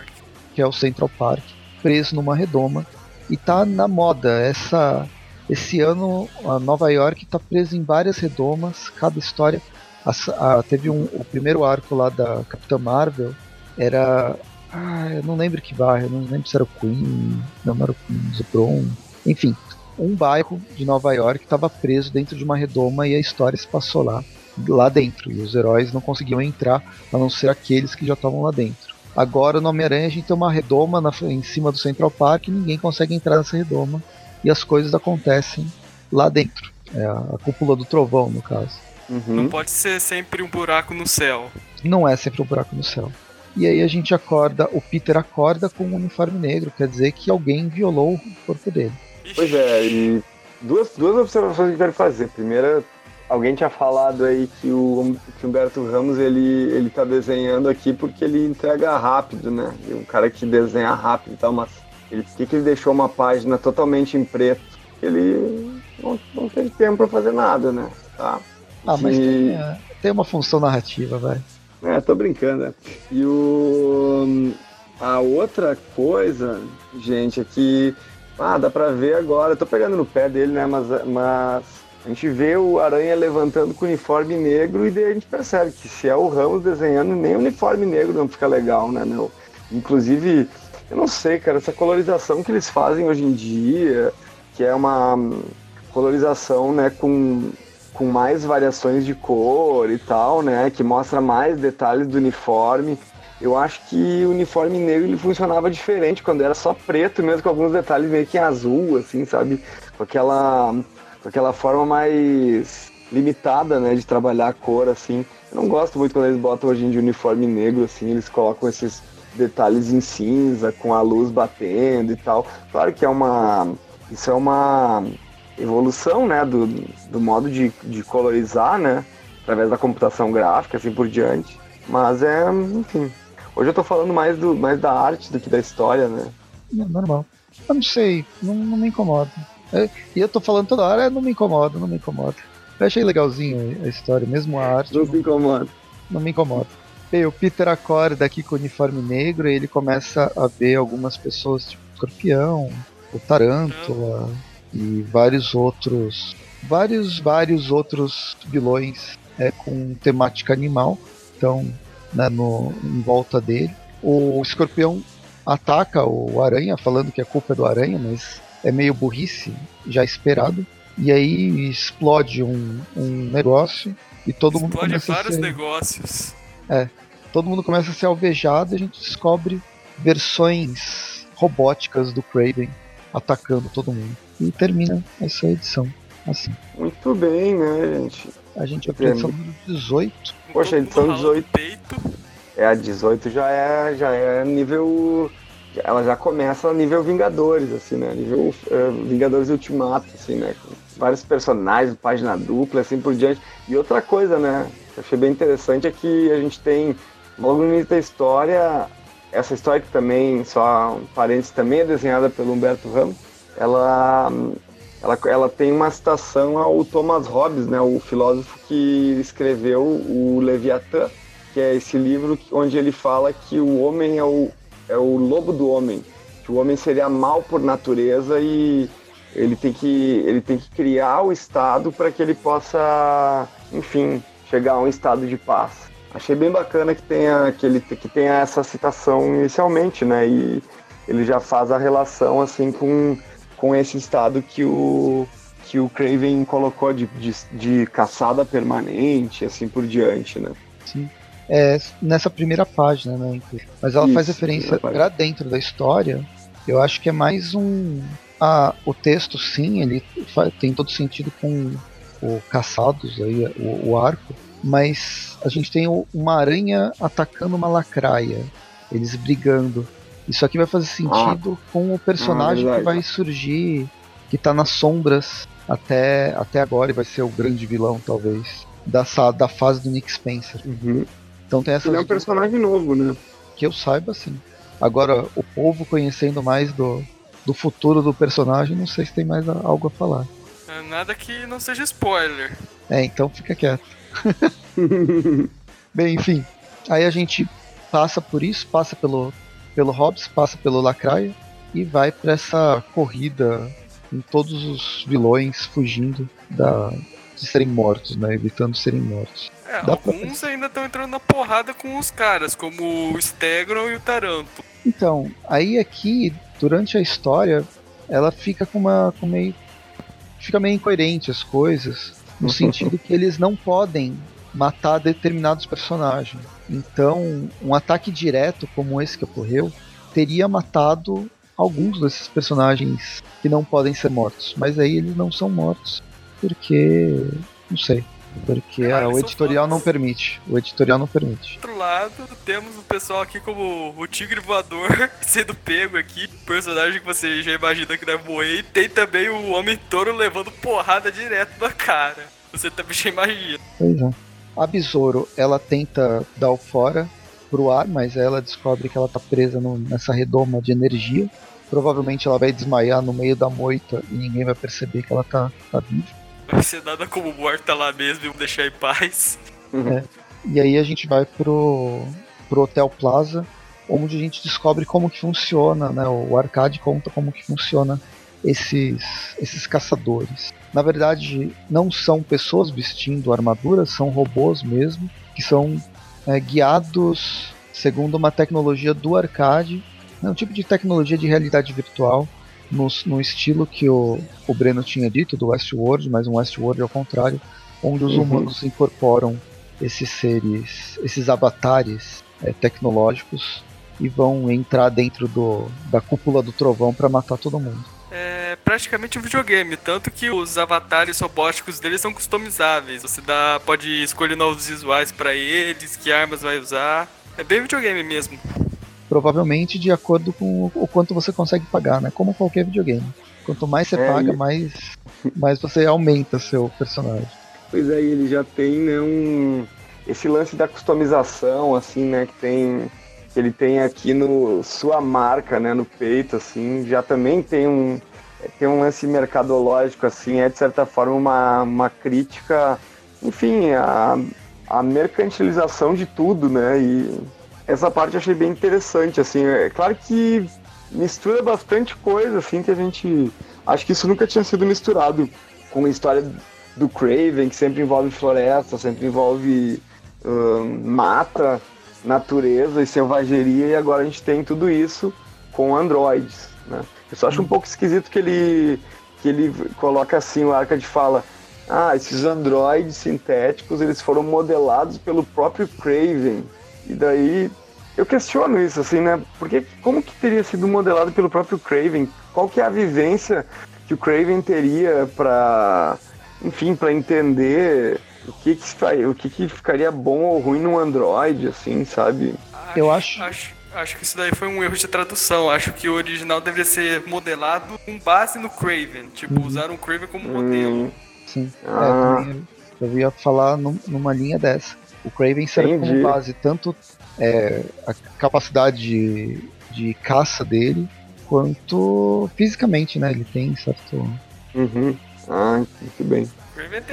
que é o Central Park, preso numa redoma. E tá na moda essa esse ano a Nova York tá presa em várias redomas, cada história. A, a, teve um, o primeiro arco lá da Capitã Marvel era ah, eu não lembro que bairro, não lembro se era o Queen, não era o Queens, o Bron. Enfim, um bairro de Nova York estava preso dentro de uma redoma e a história se passou lá, lá dentro. E os heróis não conseguiam entrar, a não ser aqueles que já estavam lá dentro. Agora no Homem-Aranha a gente tem uma redoma na, em cima do Central Park e ninguém consegue entrar nessa redoma. E as coisas acontecem lá dentro. É a, a cúpula do trovão, no caso. Uhum. Não pode ser sempre um buraco no céu. Não é sempre um buraco no céu. E aí a gente acorda, o Peter acorda com um uniforme negro, quer dizer que alguém violou o corpo dele. Pois é, e duas, duas observações que eu quero fazer. Primeira, alguém tinha falado aí que o, que o Humberto Ramos ele, ele tá desenhando aqui porque ele entrega rápido, né? E um cara que desenha rápido e tal, mas ele, por que, que ele deixou uma página totalmente em preto? Ele não, não tem tempo para fazer nada, né? Tá? Ah, mas e... tem, é, tem uma função narrativa, vai. É, tô brincando, né? E o. A outra coisa, gente, é que. Ah, dá pra ver agora. Eu tô pegando no pé dele, né? Mas, mas a gente vê o Aranha levantando com o uniforme negro e daí a gente percebe que se é o Ramos desenhando, nem o uniforme negro não fica legal, né, meu? Inclusive, eu não sei, cara, essa colorização que eles fazem hoje em dia, que é uma colorização, né, com com mais variações de cor e tal, né? Que mostra mais detalhes do uniforme. Eu acho que o uniforme negro ele funcionava diferente quando era só preto mesmo, com alguns detalhes meio que em azul, assim, sabe? Com aquela, com aquela forma mais limitada, né, de trabalhar a cor, assim. Eu não gosto muito quando eles botam hoje em dia uniforme negro, assim, eles colocam esses detalhes em cinza, com a luz batendo e tal. Claro que é uma. Isso é uma evolução, né, do, do modo de, de colorizar, né, através da computação gráfica, assim por diante. Mas é, enfim. Hoje eu tô falando mais, do, mais da arte do que da história, né? É normal. Eu não sei, não, não me incomoda. É, e eu tô falando toda hora, é, não me incomoda, não me incomoda. Eu achei legalzinho a história, mesmo a arte. Não, não se incomoda. Não me incomoda. E o Peter acorda aqui com o uniforme negro e ele começa a ver algumas pessoas, tipo escorpião, o Tarântula, e vários outros vários vários outros vilões é, com temática animal então né, no, em volta dele. O escorpião ataca o aranha falando que a culpa é do aranha mas é meio burrice já esperado. E aí explode um, um negócio e todo explode mundo começa vários a ser, negócios. É todo mundo começa a ser alvejado e a gente descobre versões robóticas do Craven atacando todo mundo e termina essa edição assim. Muito bem, né, gente? A gente vai a edição número 18. Poxa, a edição 18. É, a 18 já é, já é nível. Ela já começa a nível Vingadores, assim, né? Nível uh, Vingadores Ultimato, assim, né? Com vários personagens, página dupla, assim por diante. E outra coisa, né? Que eu achei bem interessante é que a gente tem, logo no início da história, essa história que também, só um parênteses, também é desenhada pelo Humberto Ramos ela, ela, ela tem uma citação ao Thomas Hobbes, né, o filósofo que escreveu o Leviatã, que é esse livro onde ele fala que o homem é o, é o lobo do homem, que o homem seria mal por natureza e ele tem que, ele tem que criar o Estado para que ele possa, enfim, chegar a um estado de paz. Achei bem bacana que tenha, que ele, que tenha essa citação inicialmente, né? E ele já faz a relação assim com com esse estado que o que o Craven colocou de, de, de caçada permanente, assim por diante, né? Sim. É, nessa primeira página, né? Mas ela Isso, faz referência para dentro da história. Eu acho que é mais um. Ah, o texto, sim, ele tem todo sentido com o Caçados, aí, o, o arco, mas a gente tem uma aranha atacando uma lacraia, eles brigando. Isso aqui vai fazer sentido ah. com o personagem ah, que vai surgir, que tá nas sombras até, até agora e vai ser o grande vilão, talvez, da, da fase do Nick Spencer. Uhum. Então tem Ele é um personagem novo, né? Que eu saiba, sim. Agora, o povo conhecendo mais do, do futuro do personagem, não sei se tem mais algo a falar. É nada que não seja spoiler. É, então fica quieto. Bem, enfim. Aí a gente passa por isso, passa pelo, pelo Hobbs, passa pelo Lacraia e vai para essa corrida com todos os vilões fugindo da, de serem mortos, né? Evitando serem mortos. É, Dá alguns pra... ainda estão entrando na porrada com os caras, como o Stegron e o Taranto. Então, aí aqui, durante a história, ela fica com uma. Com meio, fica meio incoerente as coisas, no sentido que eles não podem matar determinados personagens. Então, um ataque direto como esse que ocorreu teria matado alguns desses personagens que não podem ser mortos. Mas aí eles não são mortos porque. não sei. Porque ah, o editorial não permite. O editorial não permite. Do outro lado, temos o pessoal aqui como o Tigre Voador sendo pego aqui. Personagem que você já imagina que deve morrer. E tem também o Homem Touro levando porrada direto na cara. Você também já imagina. Pois é. A Besouro, ela tenta dar o fora pro ar, mas ela descobre que ela tá presa no, nessa redoma de energia. Provavelmente ela vai desmaiar no meio da moita e ninguém vai perceber que ela tá, tá viva vai ser nada como morta lá mesmo e deixar em paz. Uhum. É. E aí a gente vai pro, pro Hotel Plaza, onde a gente descobre como que funciona, né? O arcade conta como que funciona esses, esses caçadores. Na verdade, não são pessoas vestindo armaduras, são robôs mesmo, que são é, guiados segundo uma tecnologia do arcade, né, um tipo de tecnologia de realidade virtual, no, no estilo que o, o Breno tinha dito, do Westworld, mas um Westworld ao contrário, onde os uhum. humanos incorporam esses seres, esses avatares é, tecnológicos e vão entrar dentro do, da cúpula do trovão para matar todo mundo. É praticamente um videogame, tanto que os avatares robóticos deles são customizáveis. Você dá, pode escolher novos visuais para eles, que armas vai usar. É bem videogame mesmo provavelmente de acordo com o quanto você consegue pagar, né? Como qualquer videogame. Quanto mais você é, paga, mais, mais você aumenta seu personagem. Pois é, ele já tem, né, um... Esse lance da customização, assim, né, que tem... Ele tem aqui no... Sua marca, né, no peito, assim, já também tem um... Tem um lance mercadológico, assim, é de certa forma uma, uma crítica, enfim, a, a mercantilização de tudo, né, e essa parte eu achei bem interessante, assim. É claro que mistura bastante coisa, assim, que a gente. Acho que isso nunca tinha sido misturado com a história do Craven, que sempre envolve floresta, sempre envolve uh, mata, natureza e selvageria, e agora a gente tem tudo isso com androides, né? Eu só acho um pouco esquisito que ele, que ele coloca assim, o Arca de fala, ah, esses androides sintéticos, eles foram modelados pelo próprio Craven, e daí eu questiono isso, assim, né? Porque como que teria sido modelado pelo próprio Craven? Qual que é a vivência que o Craven teria para, enfim, para entender o que que, o que que ficaria bom ou ruim num Android, assim, sabe? Acho, eu acho... acho... Acho que isso daí foi um erro de tradução. Acho que o original deveria ser modelado com base no Craven. Tipo, uhum. usar um Craven como modelo. Hum, sim. Ah. É, eu ia falar numa linha dessa. O Craven serve Entendi. como base tanto é, a capacidade de, de caça dele, quanto fisicamente, né? Ele tem certo. Uhum. Ah, muito bem.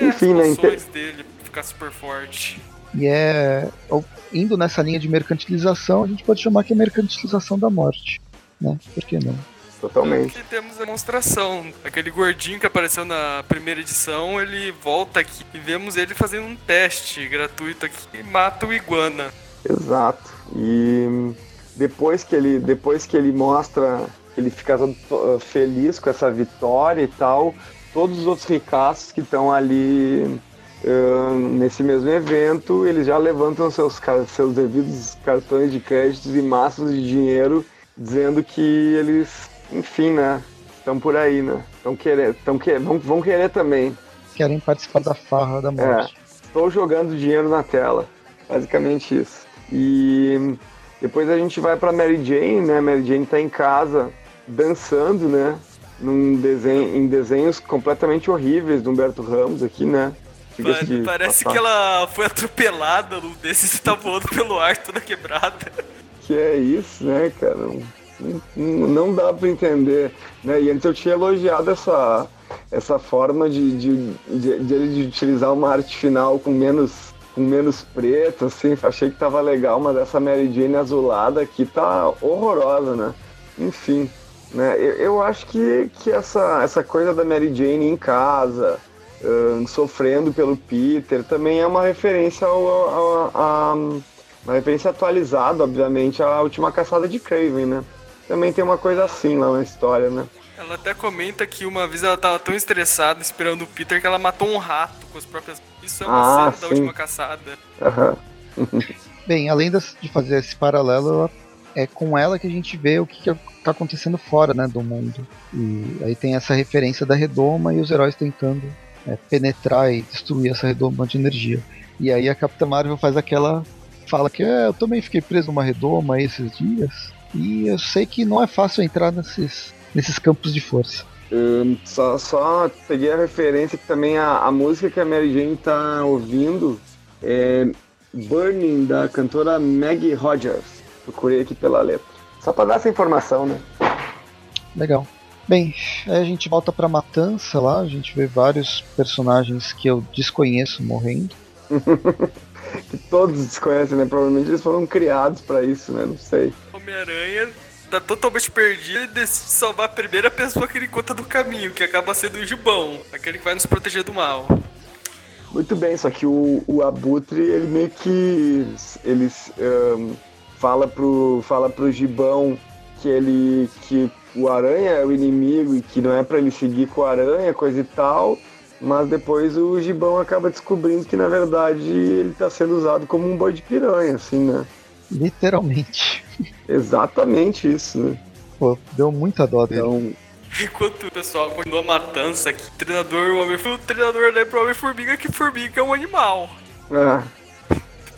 Enfim, as né, dele ficar super forte. E é. Indo nessa linha de mercantilização, a gente pode chamar que é mercantilização da morte. Né? Por que não? Totalmente. Aqui temos a demonstração. Aquele gordinho que apareceu na primeira edição, ele volta aqui e vemos ele fazendo um teste gratuito aqui e mata o iguana. Exato. E depois que ele, depois que ele mostra, ele fica todo uh, feliz com essa vitória e tal, todos os outros ricaços que estão ali uh, nesse mesmo evento, eles já levantam seus, seus devidos cartões de créditos e massas de dinheiro, dizendo que eles enfim, né? Estão por aí, né? Estão querendo, que, vão, vão querer também. Querem participar da farra da morte. É, estou jogando dinheiro na tela. Basicamente isso. E depois a gente vai para Mary Jane, né? Mary Jane está em casa dançando, né? Num desenho, em desenhos completamente horríveis do Humberto Ramos aqui, né? Mano, parece passar. que ela foi atropelada num desses e tá voando pelo ar toda quebrada. Que é isso, né, cara? não dá para entender. Né? E antes eu tinha elogiado essa, essa forma de, de, de, de, de utilizar uma arte final com menos, com menos preto, assim, achei que tava legal, mas essa Mary Jane azulada aqui tá horrorosa, né? Enfim, né? Eu, eu acho que, que essa, essa coisa da Mary Jane em casa, uh, sofrendo pelo Peter, também é uma referência ao, ao, a, uma referência atualizada, obviamente, à última caçada de Craven, né? também tem uma coisa assim lá na história, né? Ela até comenta que uma vez ela tava tão estressada esperando o Peter que ela matou um rato com as próprias. Isso é uma ah, cena da última caçada. Uhum. Bem, além de fazer esse paralelo, é com ela que a gente vê o que, que tá acontecendo fora né, do mundo. E aí tem essa referência da redoma e os heróis tentando é, penetrar e destruir essa redoma de energia. E aí a Capitã Marvel faz aquela fala que é, eu também fiquei preso numa redoma esses dias e eu sei que não é fácil entrar nesses, nesses campos de força. Um, só, só peguei a referência que também a, a música que a Mary Jane tá ouvindo é Burning, da cantora Maggie Rogers. Procurei aqui pela letra. Só para dar essa informação, né? Legal. Bem, aí a gente volta pra Matança lá, a gente vê vários personagens que eu desconheço morrendo. que todos desconhecem, né? Provavelmente eles foram criados para isso, né? Não sei. Homem-Aranha tá totalmente perdido e decide salvar a primeira pessoa que ele encontra do caminho, que acaba sendo o Gibão, aquele que vai nos proteger do mal. Muito bem, só que o, o Abutre, ele meio que. Ele um, fala, pro, fala pro Gibão que ele. que o Aranha é o inimigo e que não é para ele seguir com o Aranha, coisa e tal. Mas depois o Gibão acaba descobrindo que na verdade ele tá sendo usado como um boi de piranha, assim, né? Literalmente. Exatamente isso, né? Pô, deu muita dó dele. Então, Enquanto o pessoal continua a matança, que o treinador, o, homem, o treinador lembra pro Homem-Formiga que formiga é um animal. Ah.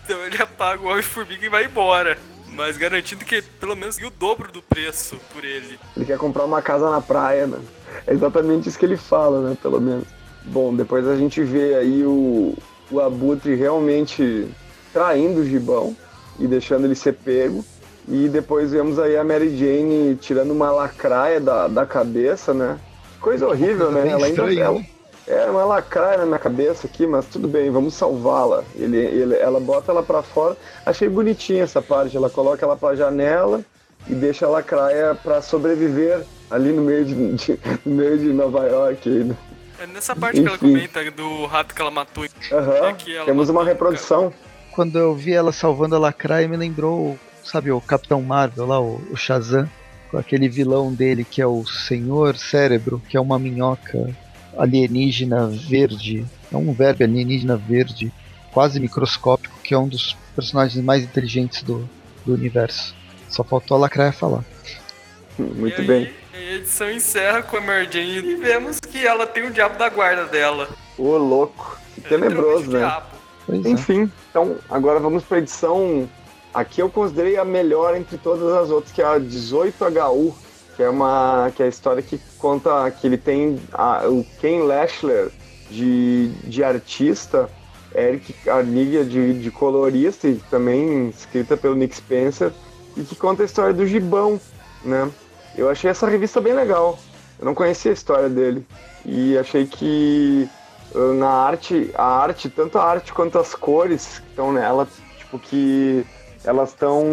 Então ele apaga o Homem-Formiga e vai embora. Mas garantindo que pelo menos o dobro do preço por ele. Ele quer comprar uma casa na praia, né? É exatamente isso que ele fala, né? Pelo menos. Bom, depois a gente vê aí o, o Abutre realmente traindo o Gibão e deixando ele ser pego. E depois vemos aí a Mary Jane tirando uma lacraia da, da cabeça, né? Coisa horrível, né? Ela ainda ela, é uma lacraia na minha cabeça aqui, mas tudo bem, vamos salvá-la. Ele, ele, ela bota ela para fora. Achei bonitinha essa parte. Ela coloca ela pra janela e deixa a lacraia para sobreviver ali no meio de, de, no meio de Nova York. Né? É nessa parte Enfim. que ela comenta do rato que ela matou. Uhum. Temos uma reprodução. Quando eu vi ela salvando a lacraia, me lembrou sabe, o Capitão Marvel lá, o, o Shazam, com aquele vilão dele que é o Senhor Cérebro, que é uma minhoca alienígena verde. É um verbo alienígena verde, quase microscópico, que é um dos personagens mais inteligentes do, do universo. Só faltou a Lacraia falar. Muito e bem. Aí, a edição encerra com a Mary Jane e vemos que ela tem o diabo da guarda dela. Ô, louco. Que é tenebroso, né? Enfim, é. então agora vamos para a edição Aqui eu considerei a melhor entre todas as outras, que é a 18HU, que é uma que é a história que conta que ele tem a, o Ken Lashler de, de artista, Eric Arniga de, de colorista e também escrita pelo Nick Spencer e que conta a história do Gibão, né? Eu achei essa revista bem legal. Eu não conhecia a história dele e achei que uh, na arte, a arte, tanto a arte quanto as cores que estão nela, tipo que elas estão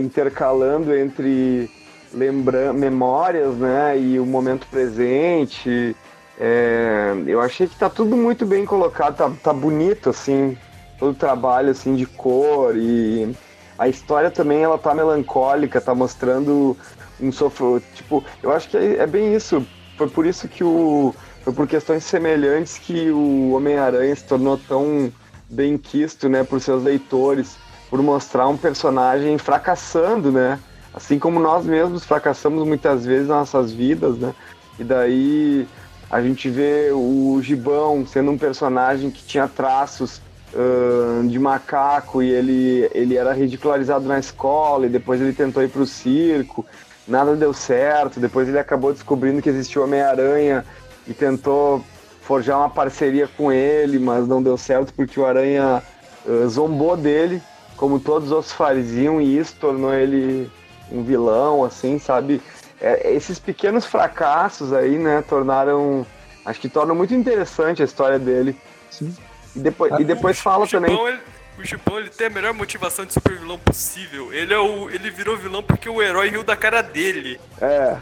intercalando entre lembra memórias, né, e o momento presente. É, eu achei que tá tudo muito bem colocado, tá, tá bonito assim, todo o trabalho assim de cor e a história também ela tá melancólica, tá mostrando um sofro, tipo, eu acho que é, é bem isso. Foi por isso que o foi por questões semelhantes que o Homem-Aranha se tornou tão bem quisto, né, por seus leitores por mostrar um personagem fracassando, né? Assim como nós mesmos fracassamos muitas vezes nas nossas vidas, né? E daí a gente vê o Gibão sendo um personagem que tinha traços uh, de macaco e ele, ele era ridicularizado na escola e depois ele tentou ir para o circo, nada deu certo, depois ele acabou descobrindo que existia o Homem-Aranha e tentou forjar uma parceria com ele, mas não deu certo porque o Aranha uh, zombou dele como todos os outros faziam, e isso tornou ele um vilão, assim, sabe? É, esses pequenos fracassos aí, né, tornaram. Acho que tornam muito interessante a história dele. Sim. E depois, ah, e depois fala o também. Ele, o Chupão ele tem a melhor motivação de super vilão possível. Ele, é o, ele virou vilão porque o herói riu da cara dele. É,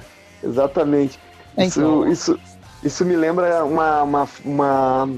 exatamente. É, isso, então... isso, isso me lembra uma, uma, uma,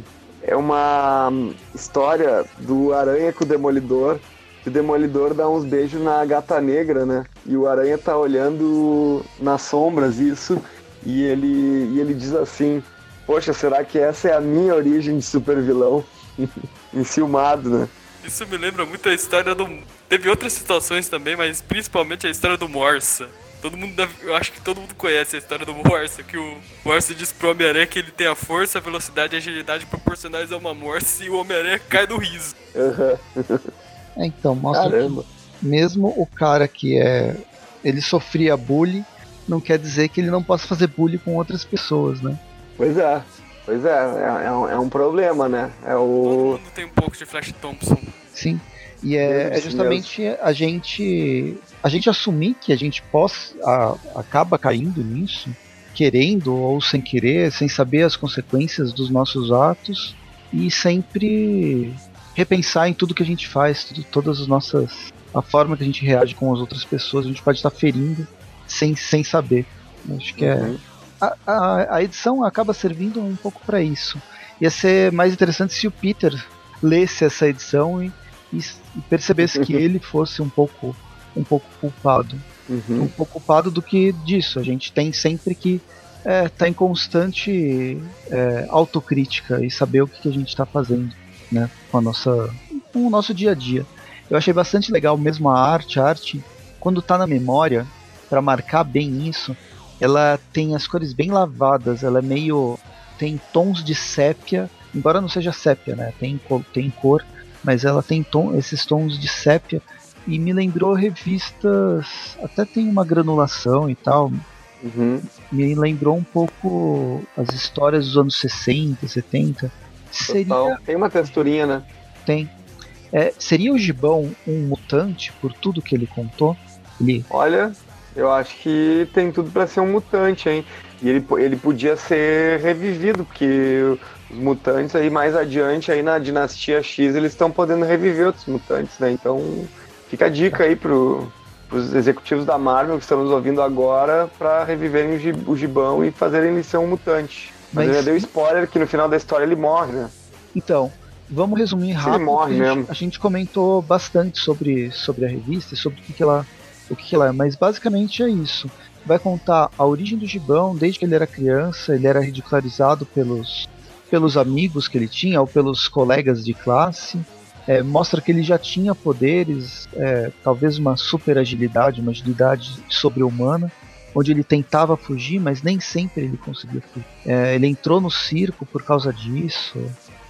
é uma história do Aranha com o Demolidor o Demolidor dá uns beijos na gata negra, né? E o Aranha tá olhando nas sombras isso, e ele, e ele diz assim: Poxa, será que essa é a minha origem de super vilão? Enciumado, né? Isso me lembra muito a história do. Teve outras situações também, mas principalmente a história do Morsa. Todo mundo deve, eu acho que todo mundo conhece a história do Morse, que o Morse diz pro Homem-Aranha que ele tem a força, a velocidade e a agilidade proporcionais a uma Morse e o Homem-Aranha cai do riso. Uhum. É, então, mostra Caramba. que mesmo o cara que é. Ele sofria bullying, não quer dizer que ele não possa fazer bullying com outras pessoas, né? Pois é, pois é, é, é, um, é um problema, né? É o... Todo mundo tem um pouco de Flash Thompson. Sim. E é, é justamente a gente a gente assumir que a gente possa a, acaba caindo nisso, querendo ou sem querer, sem saber as consequências dos nossos atos e sempre repensar em tudo que a gente faz, tudo, todas as nossas a forma que a gente reage com as outras pessoas, a gente pode estar ferindo sem, sem saber. Acho que é uhum. a, a, a edição acaba servindo um pouco para isso. Ia ser mais interessante se o Peter lesse essa edição e e, e percebesse que ele fosse um pouco um pouco culpado. Uhum. Um pouco culpado do que disso. A gente tem sempre que estar é, tá em constante é, autocrítica e saber o que, que a gente está fazendo né, com, a nossa, com o nosso dia a dia. Eu achei bastante legal mesmo a arte. A arte, quando está na memória, para marcar bem isso, ela tem as cores bem lavadas, ela é meio. tem tons de sépia, embora não seja sépia, né? Tem, tem cor, mas ela tem tom, esses tons de sépia e me lembrou revistas, até tem uma granulação e tal. Uhum. Me lembrou um pouco as histórias dos anos 60, 70. Seria... Tem uma texturinha, né? Tem. É, seria o Gibão um mutante por tudo que ele contou? Ele... Olha, eu acho que tem tudo para ser um mutante, hein? E ele, ele podia ser revivido, porque os mutantes aí mais adiante aí na dinastia X eles estão podendo reviver outros mutantes, né? Então fica a dica aí pro, pros executivos da Marvel que estão nos ouvindo agora para reviverem o, gibão e fazerem ele ser um mutante. Mas, Mas já deu spoiler que no final da história ele morre, né? Então, vamos resumir rápido. Ele morre a gente, mesmo. A gente comentou bastante sobre, sobre a revista, sobre o que, que ela o que, que ela é, mas basicamente é isso. Vai contar a origem do Gibão, desde que ele era criança, ele era ridicularizado pelos pelos amigos que ele tinha ou pelos colegas de classe. É, mostra que ele já tinha poderes, é, talvez uma super agilidade, uma agilidade sobre-humana, onde ele tentava fugir, mas nem sempre ele conseguia fugir. É, ele entrou no circo por causa disso.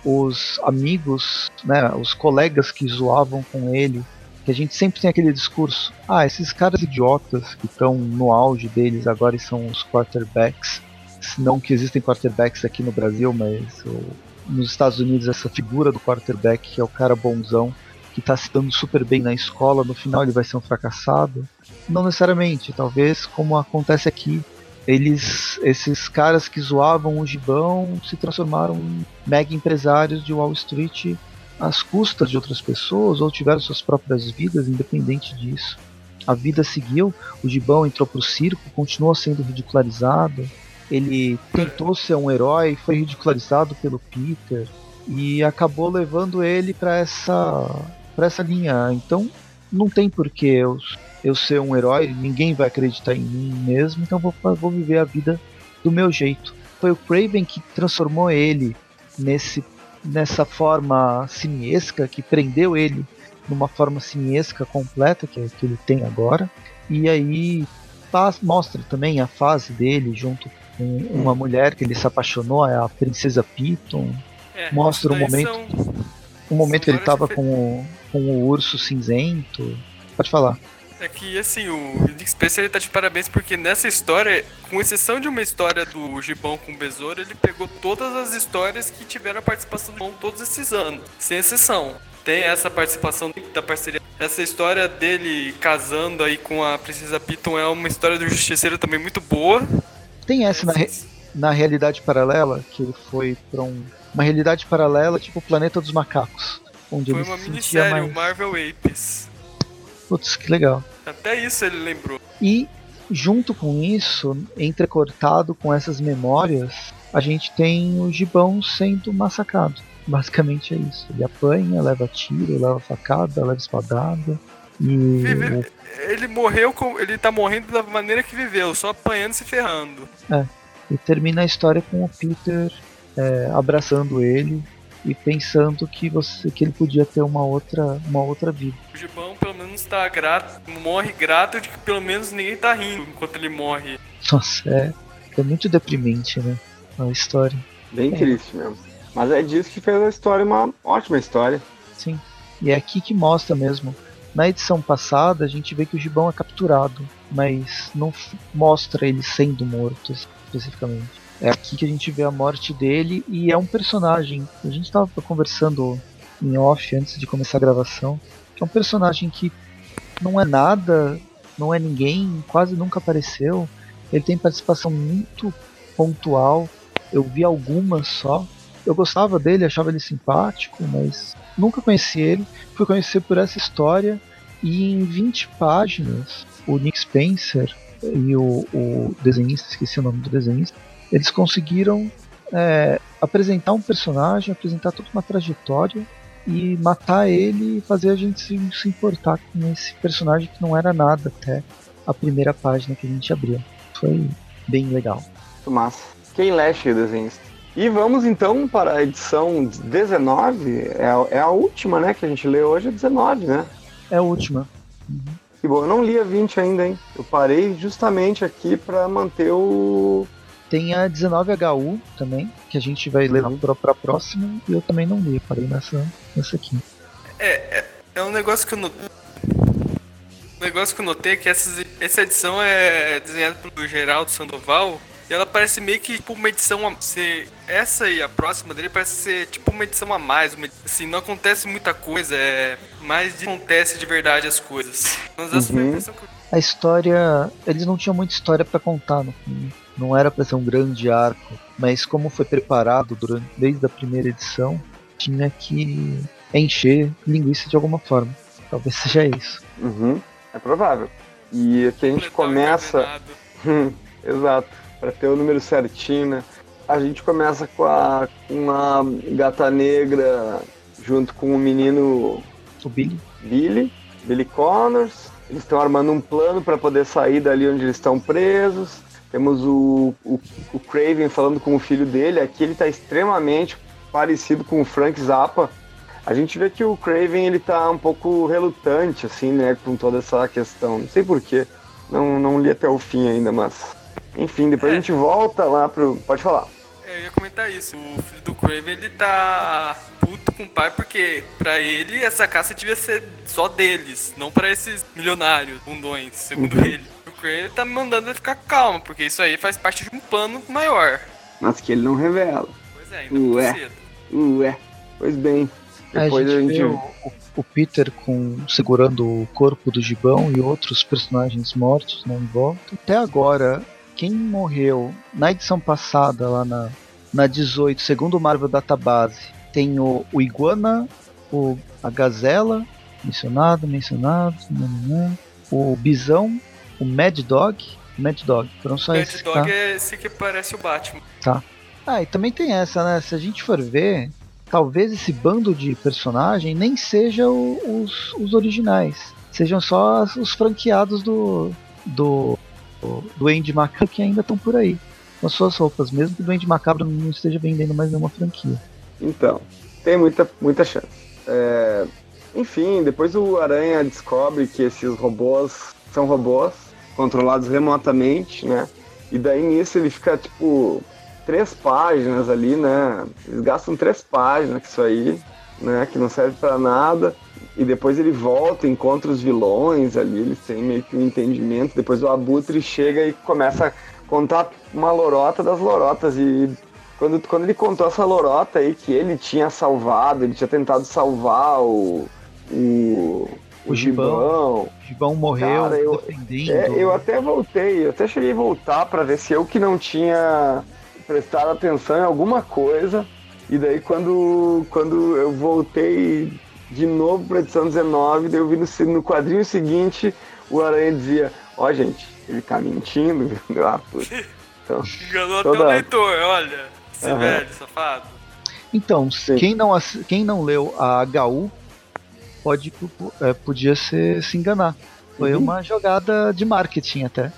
Os amigos, né, os colegas que zoavam com ele, que a gente sempre tem aquele discurso: ah, esses caras idiotas que estão no auge deles agora são os quarterbacks não que existem quarterbacks aqui no Brasil, mas o, nos Estados Unidos essa figura do quarterback que é o cara bonzão que está se dando super bem na escola, no final ele vai ser um fracassado. Não necessariamente, talvez como acontece aqui, eles, esses caras que zoavam o gibão se transformaram em mega empresários de Wall Street às custas de outras pessoas ou tiveram suas próprias vidas, independente disso. A vida seguiu, o gibão entrou para o circo, continuou sendo ridicularizado, ele tentou ser um herói, foi ridicularizado pelo Peter e acabou levando ele para essa para essa linha. Então não tem porquê eu, eu ser um herói, ninguém vai acreditar em mim mesmo, então vou, vou viver a vida do meu jeito. Foi o Craven que transformou ele nesse nessa forma simiesca, que prendeu ele numa forma simiesca completa que, que ele tem agora. E aí mostra também a fase dele junto um, uma mulher que ele se apaixonou, é a Princesa Piton. É, Mostra um momento. São, um momento que ele tava com o, com o urso cinzento. Pode falar. É que assim, o Nick Spencer ele tá de parabéns porque nessa história, com exceção de uma história do Gibão com o Besouro, ele pegou todas as histórias que tiveram a participação do Gibão todos esses anos, sem exceção. Tem essa participação da parceria. Essa história dele casando aí com a Princesa Piton é uma história do Justiceiro também muito boa. Tem essa na, na realidade paralela, que ele foi pra um, uma realidade paralela, tipo o Planeta dos Macacos. Onde foi ele uma minissérie, mais... o Marvel Apes. Putz, que legal. Até isso ele lembrou. E junto com isso, entrecortado com essas memórias, a gente tem o Gibão sendo massacrado. Basicamente é isso. Ele apanha, leva tiro, leva facada, leva espadada. E. Vive, ele morreu com. Ele tá morrendo da maneira que viveu, só apanhando e se ferrando. É. E termina a história com o Peter é, abraçando ele e pensando que você que ele podia ter uma outra uma outra vida. O Gibão pelo menos tá grato, morre grato de que pelo menos ninguém tá rindo enquanto ele morre. Nossa, é, é muito deprimente, né? A história. Bem é. triste mesmo. Mas é disso que fez a história uma ótima história. Sim. E é aqui que mostra mesmo. Na edição passada a gente vê que o Gibão é capturado, mas não mostra ele sendo morto especificamente. É aqui que a gente vê a morte dele e é um personagem. A gente estava conversando em off antes de começar a gravação, que é um personagem que não é nada, não é ninguém, quase nunca apareceu. Ele tem participação muito pontual. Eu vi algumas só. Eu gostava dele, achava ele simpático, mas nunca conheci ele. Fui conhecer por essa história e em 20 páginas o Nick Spencer e o, o desenhista, esqueci o nome do desenhista, eles conseguiram é, apresentar um personagem, apresentar toda uma trajetória e matar ele e fazer a gente se, se, importar com esse personagem que não era nada até a primeira página que a gente abriu. Foi bem legal. Muito massa. Quem Lash, o desenhista. E vamos então para a edição 19. É, é a última, né? Que a gente lê hoje, é 19, né? É a última. Uhum. Que bom, eu não li a 20 ainda, hein? Eu parei justamente aqui para manter o. Tem a 19HU também, que a gente vai ler uhum. para a próxima, e eu também não li, parei nessa, nessa aqui. É, é, é um negócio que eu notei. Um negócio que eu notei é que essa, essa edição é desenhada pelo Geraldo Sandoval, e ela parece meio que tipo uma edição a ser. Essa e a próxima dele parece ser tipo uma edição a mais. Uma, assim, não acontece muita coisa, é mais de, acontece de verdade as coisas. Mas essa uhum. foi a impressão que eu... A história. Eles não tinham muita história para contar no filme. Não era pra ser um grande arco. Mas como foi preparado durante, desde a primeira edição, tinha que encher linguiça de alguma forma. Talvez seja isso. Uhum. É provável. E aqui a gente começa. Exato para ter o número certinho, né? A gente começa com a uma gata negra junto com o menino o Billy, Billy, Billy Connors. Eles estão armando um plano para poder sair dali onde eles estão presos. Temos o, o, o Craven falando com o filho dele. Aqui ele está extremamente parecido com o Frank Zappa. A gente vê que o Craven ele tá um pouco relutante, assim, né, com toda essa questão. Não sei porquê. Não, não li até o fim ainda, mas enfim, depois é. a gente volta lá pro. Pode falar. É, eu ia comentar isso. O filho do Craven ele tá puto com o pai porque pra ele essa caça devia ser só deles, não pra esses milionários, bundões, segundo uhum. ele. Craven tá me mandando ele ficar calmo, porque isso aí faz parte de um plano maior. Mas que ele não revela. Pois é, ainda Ué. cedo. Ué. Pois bem. Depois a gente, a gente... O, o, Peter com, segurando o corpo do gibão e outros personagens mortos né, em volta. Até agora, quem morreu na edição passada, lá na, na 18, segundo o Marvel Database, tem o, o Iguana, o, a Gazela, mencionado, mencionado, não, não, o Bisão, o Mad Dog, Mad Dog, foram só Mad esses, Dog tá? é esse que parece o Batman. Tá. Ah, e também tem essa, né? Se a gente for ver, talvez esse bando de personagem nem seja o, os, os originais. Sejam só os franqueados do, do do Duende Macabro que ainda estão por aí com suas roupas, mesmo que o Duende Macabro não esteja vendendo mais nenhuma franquia. Então, tem muita, muita chance. É... Enfim, depois o Aranha descobre que esses robôs são robôs controlados remotamente, né? E daí nisso ele fica tipo três páginas ali, né? Eles gastam três páginas com isso aí, né? Que não serve para nada e depois ele volta, encontra os vilões ali, eles têm meio que um entendimento. Depois o Abutre chega e começa a contar uma lorota das lorotas. E quando, quando ele contou essa lorota aí que ele tinha salvado, ele tinha tentado salvar o. O, o Gibão. O Gibão morreu Cara, eu, defendendo. É, eu até voltei, eu até cheguei a voltar para ver se eu que não tinha prestado atenção em alguma coisa. E daí quando, quando eu voltei de novo para edição 19, daí eu vi no, no quadrinho seguinte o Aranha dizia, ó oh, gente, ele tá mentindo, ah, então, Enganou toda... até o leitor, olha, esse uhum. velho, safado. Então, quem não, quem não leu a HU pode, é, podia ser, se enganar. Foi uhum. uma jogada de marketing até.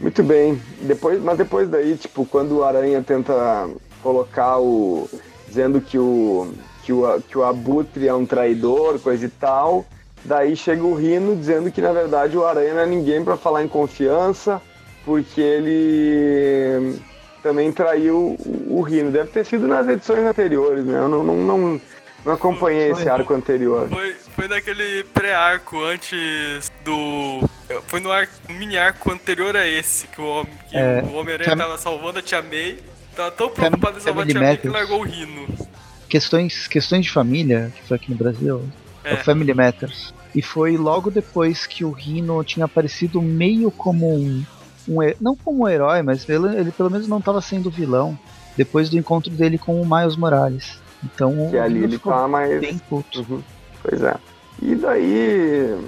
Muito bem. Depois, mas depois daí, tipo, quando o Aranha tenta colocar o dizendo que o, que o, que o Abutre é um traidor, coisa e tal. Daí chega o Rino dizendo que na verdade o Aranha não é ninguém para falar em confiança, porque ele também traiu o, Rino. Deve ter sido nas edições anteriores, né? Eu não, não, não, não acompanhei esse arco anterior. Foi, foi naquele pré-arco antes do. Foi no, arco, mini arco anterior a esse, que o, que É, o Homem-Aranha Cam- tava salvando a Tia May. Tava tão preocupado em salvar a Tia May que largou o Rino. Questões, questões de família, que foi aqui no Brasil, é. É. o Family Matters. E foi logo depois que o Rino tinha aparecido meio como um. um não como um herói, mas ele, ele pelo menos não estava sendo vilão. Depois do encontro dele com o Miles Morales. Então Que ali ele tá mais. bem puto. Uhum, Pois é. E daí,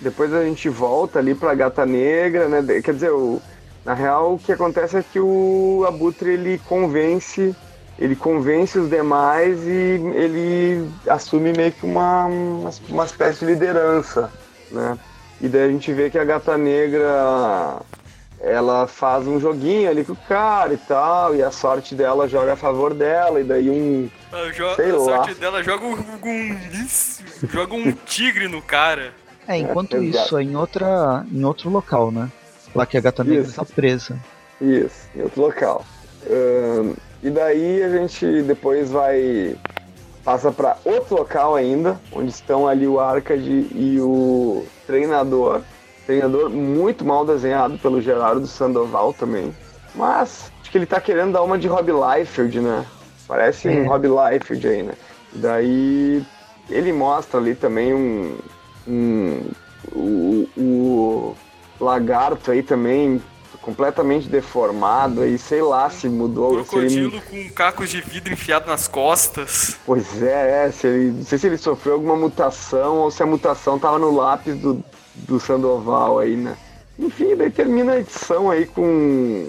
depois a gente volta ali pra Gata Negra, né? Quer dizer, o, na real o que acontece é que o Abutre ele convence, ele convence os demais e ele assume meio que uma, uma espécie de liderança, né? E daí a gente vê que a Gata Negra ela faz um joguinho ali com o cara e tal, e a sorte dela joga a favor dela, e daí um A, jo- Sei a lá. sorte dela joga um, um- joga um tigre no cara. É, enquanto É, isso, é em, outra, em outro local, né? Lá que a gata negra está presa. Isso, em outro local. E daí a gente depois vai. passa para outro local ainda, onde estão ali o Arcade e o treinador. Treinador muito mal desenhado pelo Gerardo Sandoval também. Mas acho que ele tá querendo dar uma de Rob Liefeld, né? Parece É. um Rob Liefeld aí, né? E daí ele mostra ali também um. um o, o lagarto aí também completamente deformado aí, sei lá se mudou. Se ele, Crocodilo com cacos de vidro enfiado nas costas. pois é, é, se ele, não sei se ele sofreu alguma mutação ou se a mutação tava no lápis do, do Sandoval aí, né? Enfim, daí termina a edição aí com.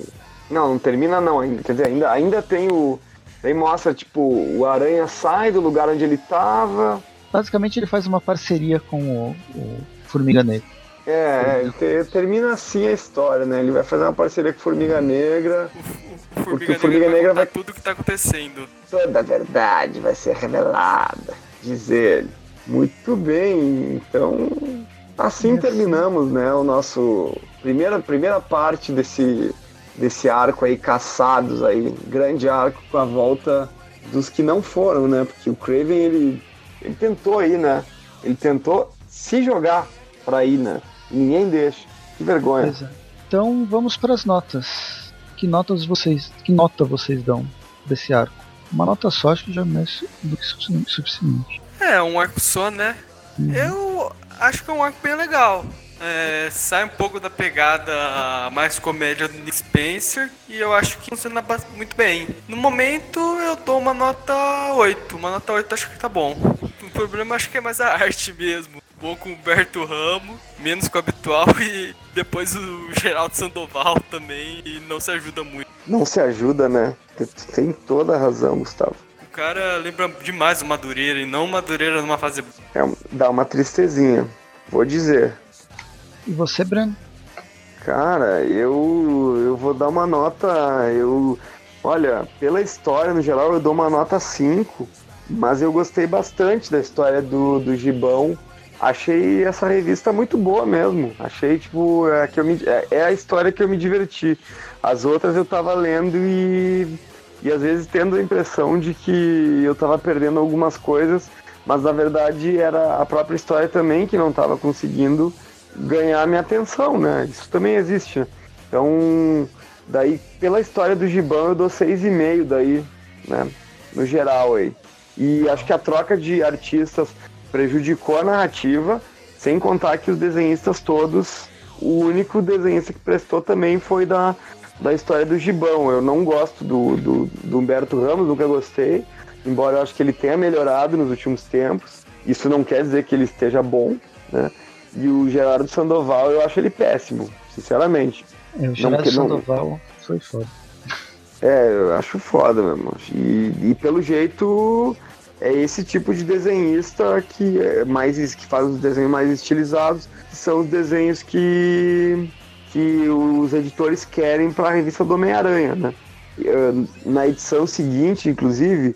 Não, não termina não ainda. Quer dizer, ainda, ainda tem o. Daí mostra, tipo, o Aranha sai do lugar onde ele tava. Basicamente, ele faz uma parceria com o, o Formiga Negra. É, te- termina assim a história, né? Ele vai fazer uma parceria com Formiga Negra. O, o Porque Formiga, o Formiga Negra Negra vai vai- tudo o que tá acontecendo. Toda a verdade vai ser revelada, diz ele. Muito bem, então assim Isso. terminamos, né, o nosso primeira primeira parte desse desse arco aí caçados aí, grande arco com a volta dos que não foram, né? Porque o Craven ele ele tentou aí, né? Ele tentou se jogar pra ir, né? Ninguém deixa. Que vergonha. Pois é. Então vamos para as notas. Que notas vocês. Que nota vocês dão desse arco? Uma nota só acho que já é mais do que sufici- suficiente. É, um arco só, né? Uhum. Eu acho que é um arco bem legal. É, sai um pouco da pegada mais comédia do Nick Spencer e eu acho que funciona muito bem. No momento eu dou uma nota 8. Uma nota 8 acho que tá bom. O problema acho que é mais a arte mesmo. Bom com o Humberto Ramo, menos com o habitual e depois o Geraldo Sandoval também e não se ajuda muito. Não se ajuda, né? Tem toda a razão, Gustavo. O cara lembra demais o Madureira e não o Madureira numa fase É, dá uma tristezinha, vou dizer. E você, Breno? Cara, eu, eu vou dar uma nota. Eu. Olha, pela história no geral eu dou uma nota 5, mas eu gostei bastante da história do, do Gibão. Achei essa revista muito boa mesmo. Achei, tipo, é, que eu me, é, é a história que eu me diverti. As outras eu tava lendo e, e às vezes tendo a impressão de que eu tava perdendo algumas coisas, mas na verdade era a própria história também que não tava conseguindo ganhar minha atenção, né? Isso também existe. Então, daí, pela história do Gibão, eu dou 6,5 daí, né? No geral aí. E acho que a troca de artistas prejudicou a narrativa, sem contar que os desenhistas todos, o único desenhista que prestou também foi da, da história do Gibão. Eu não gosto do, do, do Humberto Ramos, nunca gostei, embora eu acho que ele tenha melhorado nos últimos tempos. Isso não quer dizer que ele esteja bom, né? E o Gerardo Sandoval, eu acho ele péssimo, sinceramente. É, o Gerardo não- Sandoval foi foda. É, eu acho foda mesmo. E, e pelo jeito é esse tipo de desenhista que é mais que faz os desenhos mais estilizados, que são os desenhos que que os editores querem para a revista do Homem-Aranha, né? Na edição seguinte, inclusive,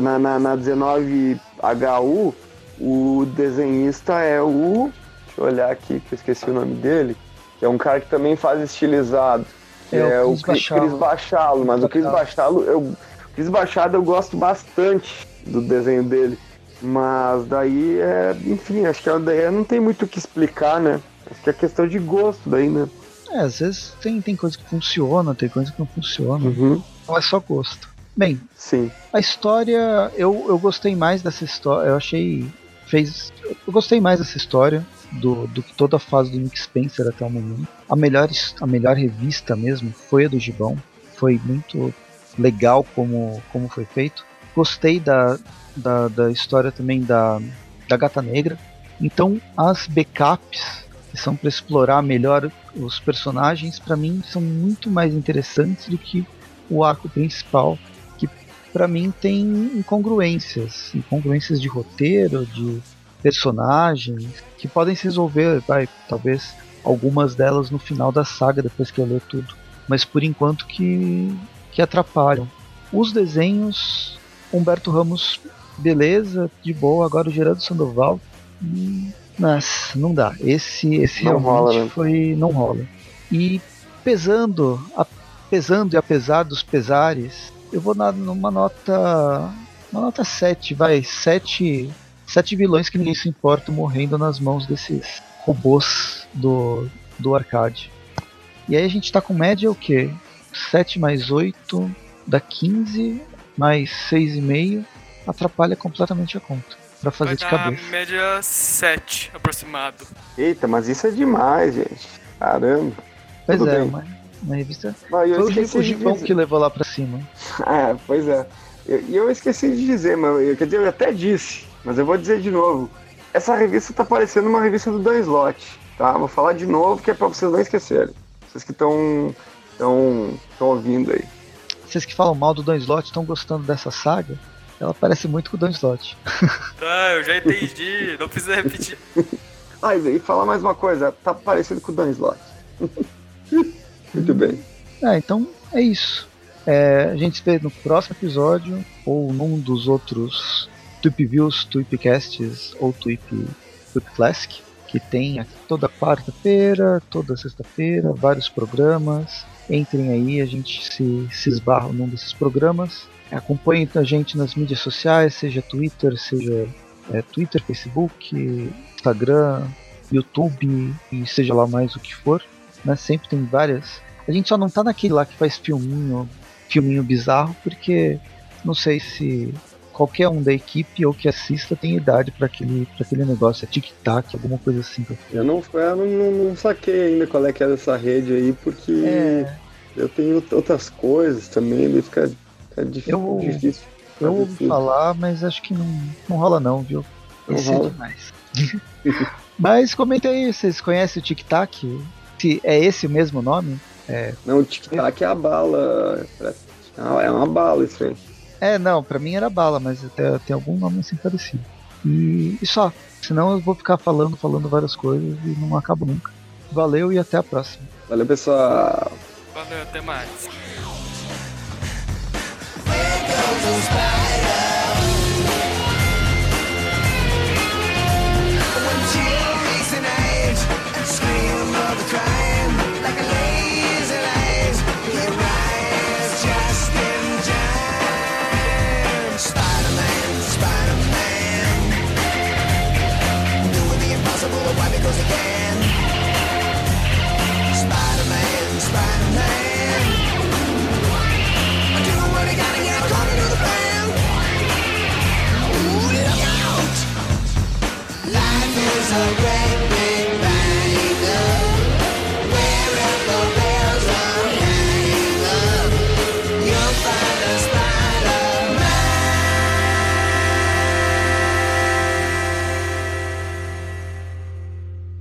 na, na, na 19HU, o desenhista é o. Deixa eu olhar aqui que eu esqueci o nome dele. Que é um cara que também faz estilizado. Que é, é o Cris Bachalo. Mas o Cris Bachalo, eu. Cris Bachado eu gosto bastante do desenho dele. Mas daí é. Enfim, acho que daí não tem muito o que explicar, né? Acho que é questão de gosto daí, né? É, às vezes tem, tem coisa que funciona, tem coisa que não funciona. Uhum. Não é só gosto. Bem, Sim. a história, eu, eu gostei mais dessa história, eu achei. fez Eu gostei mais dessa história do, do que toda a fase do Nick Spencer até o momento. A melhor, a melhor revista mesmo foi a do Gibão. Foi muito legal como, como foi feito. Gostei da, da, da história também da, da Gata Negra. Então, as backups são para explorar melhor os personagens, para mim são muito mais interessantes do que o arco principal, que para mim tem incongruências, incongruências de roteiro, de personagens, que podem se resolver, vai, talvez algumas delas no final da saga depois que eu ler tudo, mas por enquanto que que atrapalham. Os desenhos, Humberto Ramos, beleza, de boa, agora o Gerardo Sandoval, mas não dá. Esse, esse não realmente rola, né? foi. não rola. E pesando, a, pesando e apesar dos pesares, eu vou na, numa nota. Uma nota 7, vai. 7. Sete vilões que ninguém se importa morrendo nas mãos desses robôs do, do arcade. E aí a gente tá com média o quê? 7 mais 8 dá 15, mais 6,5 atrapalha completamente a conta para fazer Vai de cabeça. média 7 aproximado. Eita, mas isso é demais, gente. Caramba. Pois Tudo é, bem. uma, uma revista. Mas Foi o Gibão que levou lá pra cima. ah, pois é. E eu, eu, esqueci de dizer, mas eu, quer dizer, eu até disse, mas eu vou dizer de novo. Essa revista tá parecendo uma revista do Dan Slot, tá? Vou falar de novo que é pra vocês não esquecerem. Vocês que estão estão ouvindo aí. Vocês que falam mal do Dan Slot estão gostando dessa saga? Ela parece muito com o Dan Slott. Tá, eu já entendi, não precisa repetir. ah, e falar mais uma coisa, tá parecido com o Dan Slott. muito bem. É, então é isso. É, a gente se vê no próximo episódio ou num dos outros Tweep Views, Tweepcasts ou Tweep, Tweep Classic, que tem toda quarta-feira, toda sexta-feira, vários programas. Entrem aí, a gente se, se esbarra num desses programas. Acompanhe a gente nas mídias sociais, seja Twitter, seja é, Twitter, Facebook, Instagram, YouTube e seja lá mais o que for. Né? Sempre tem várias. A gente só não tá naquele lá que faz filminho, filminho bizarro, porque não sei se qualquer um da equipe ou que assista tem idade para aquele, pra aquele negócio, é tic-tac, alguma coisa assim. Eu não, eu não, não, não, saquei ainda qual é que é essa rede aí, porque é... eu tenho outras coisas também, ele fica é difícil. Eu, difícil. eu ouvi falar, mas acho que não, não rola não, viu? Não Esse é rola. é demais. mas comenta aí, vocês conhecem o Tic Tac? Se é esse o mesmo nome? É... Não, o Tic Tac é a bala. É uma bala isso aí. É, não, pra mim era bala, mas tem, tem algum nome assim parecido. E, e só. Senão eu vou ficar falando, falando várias coisas e não acabo nunca. Valeu e até a próxima. Valeu, pessoal. Valeu, até mais. Goes back. so great.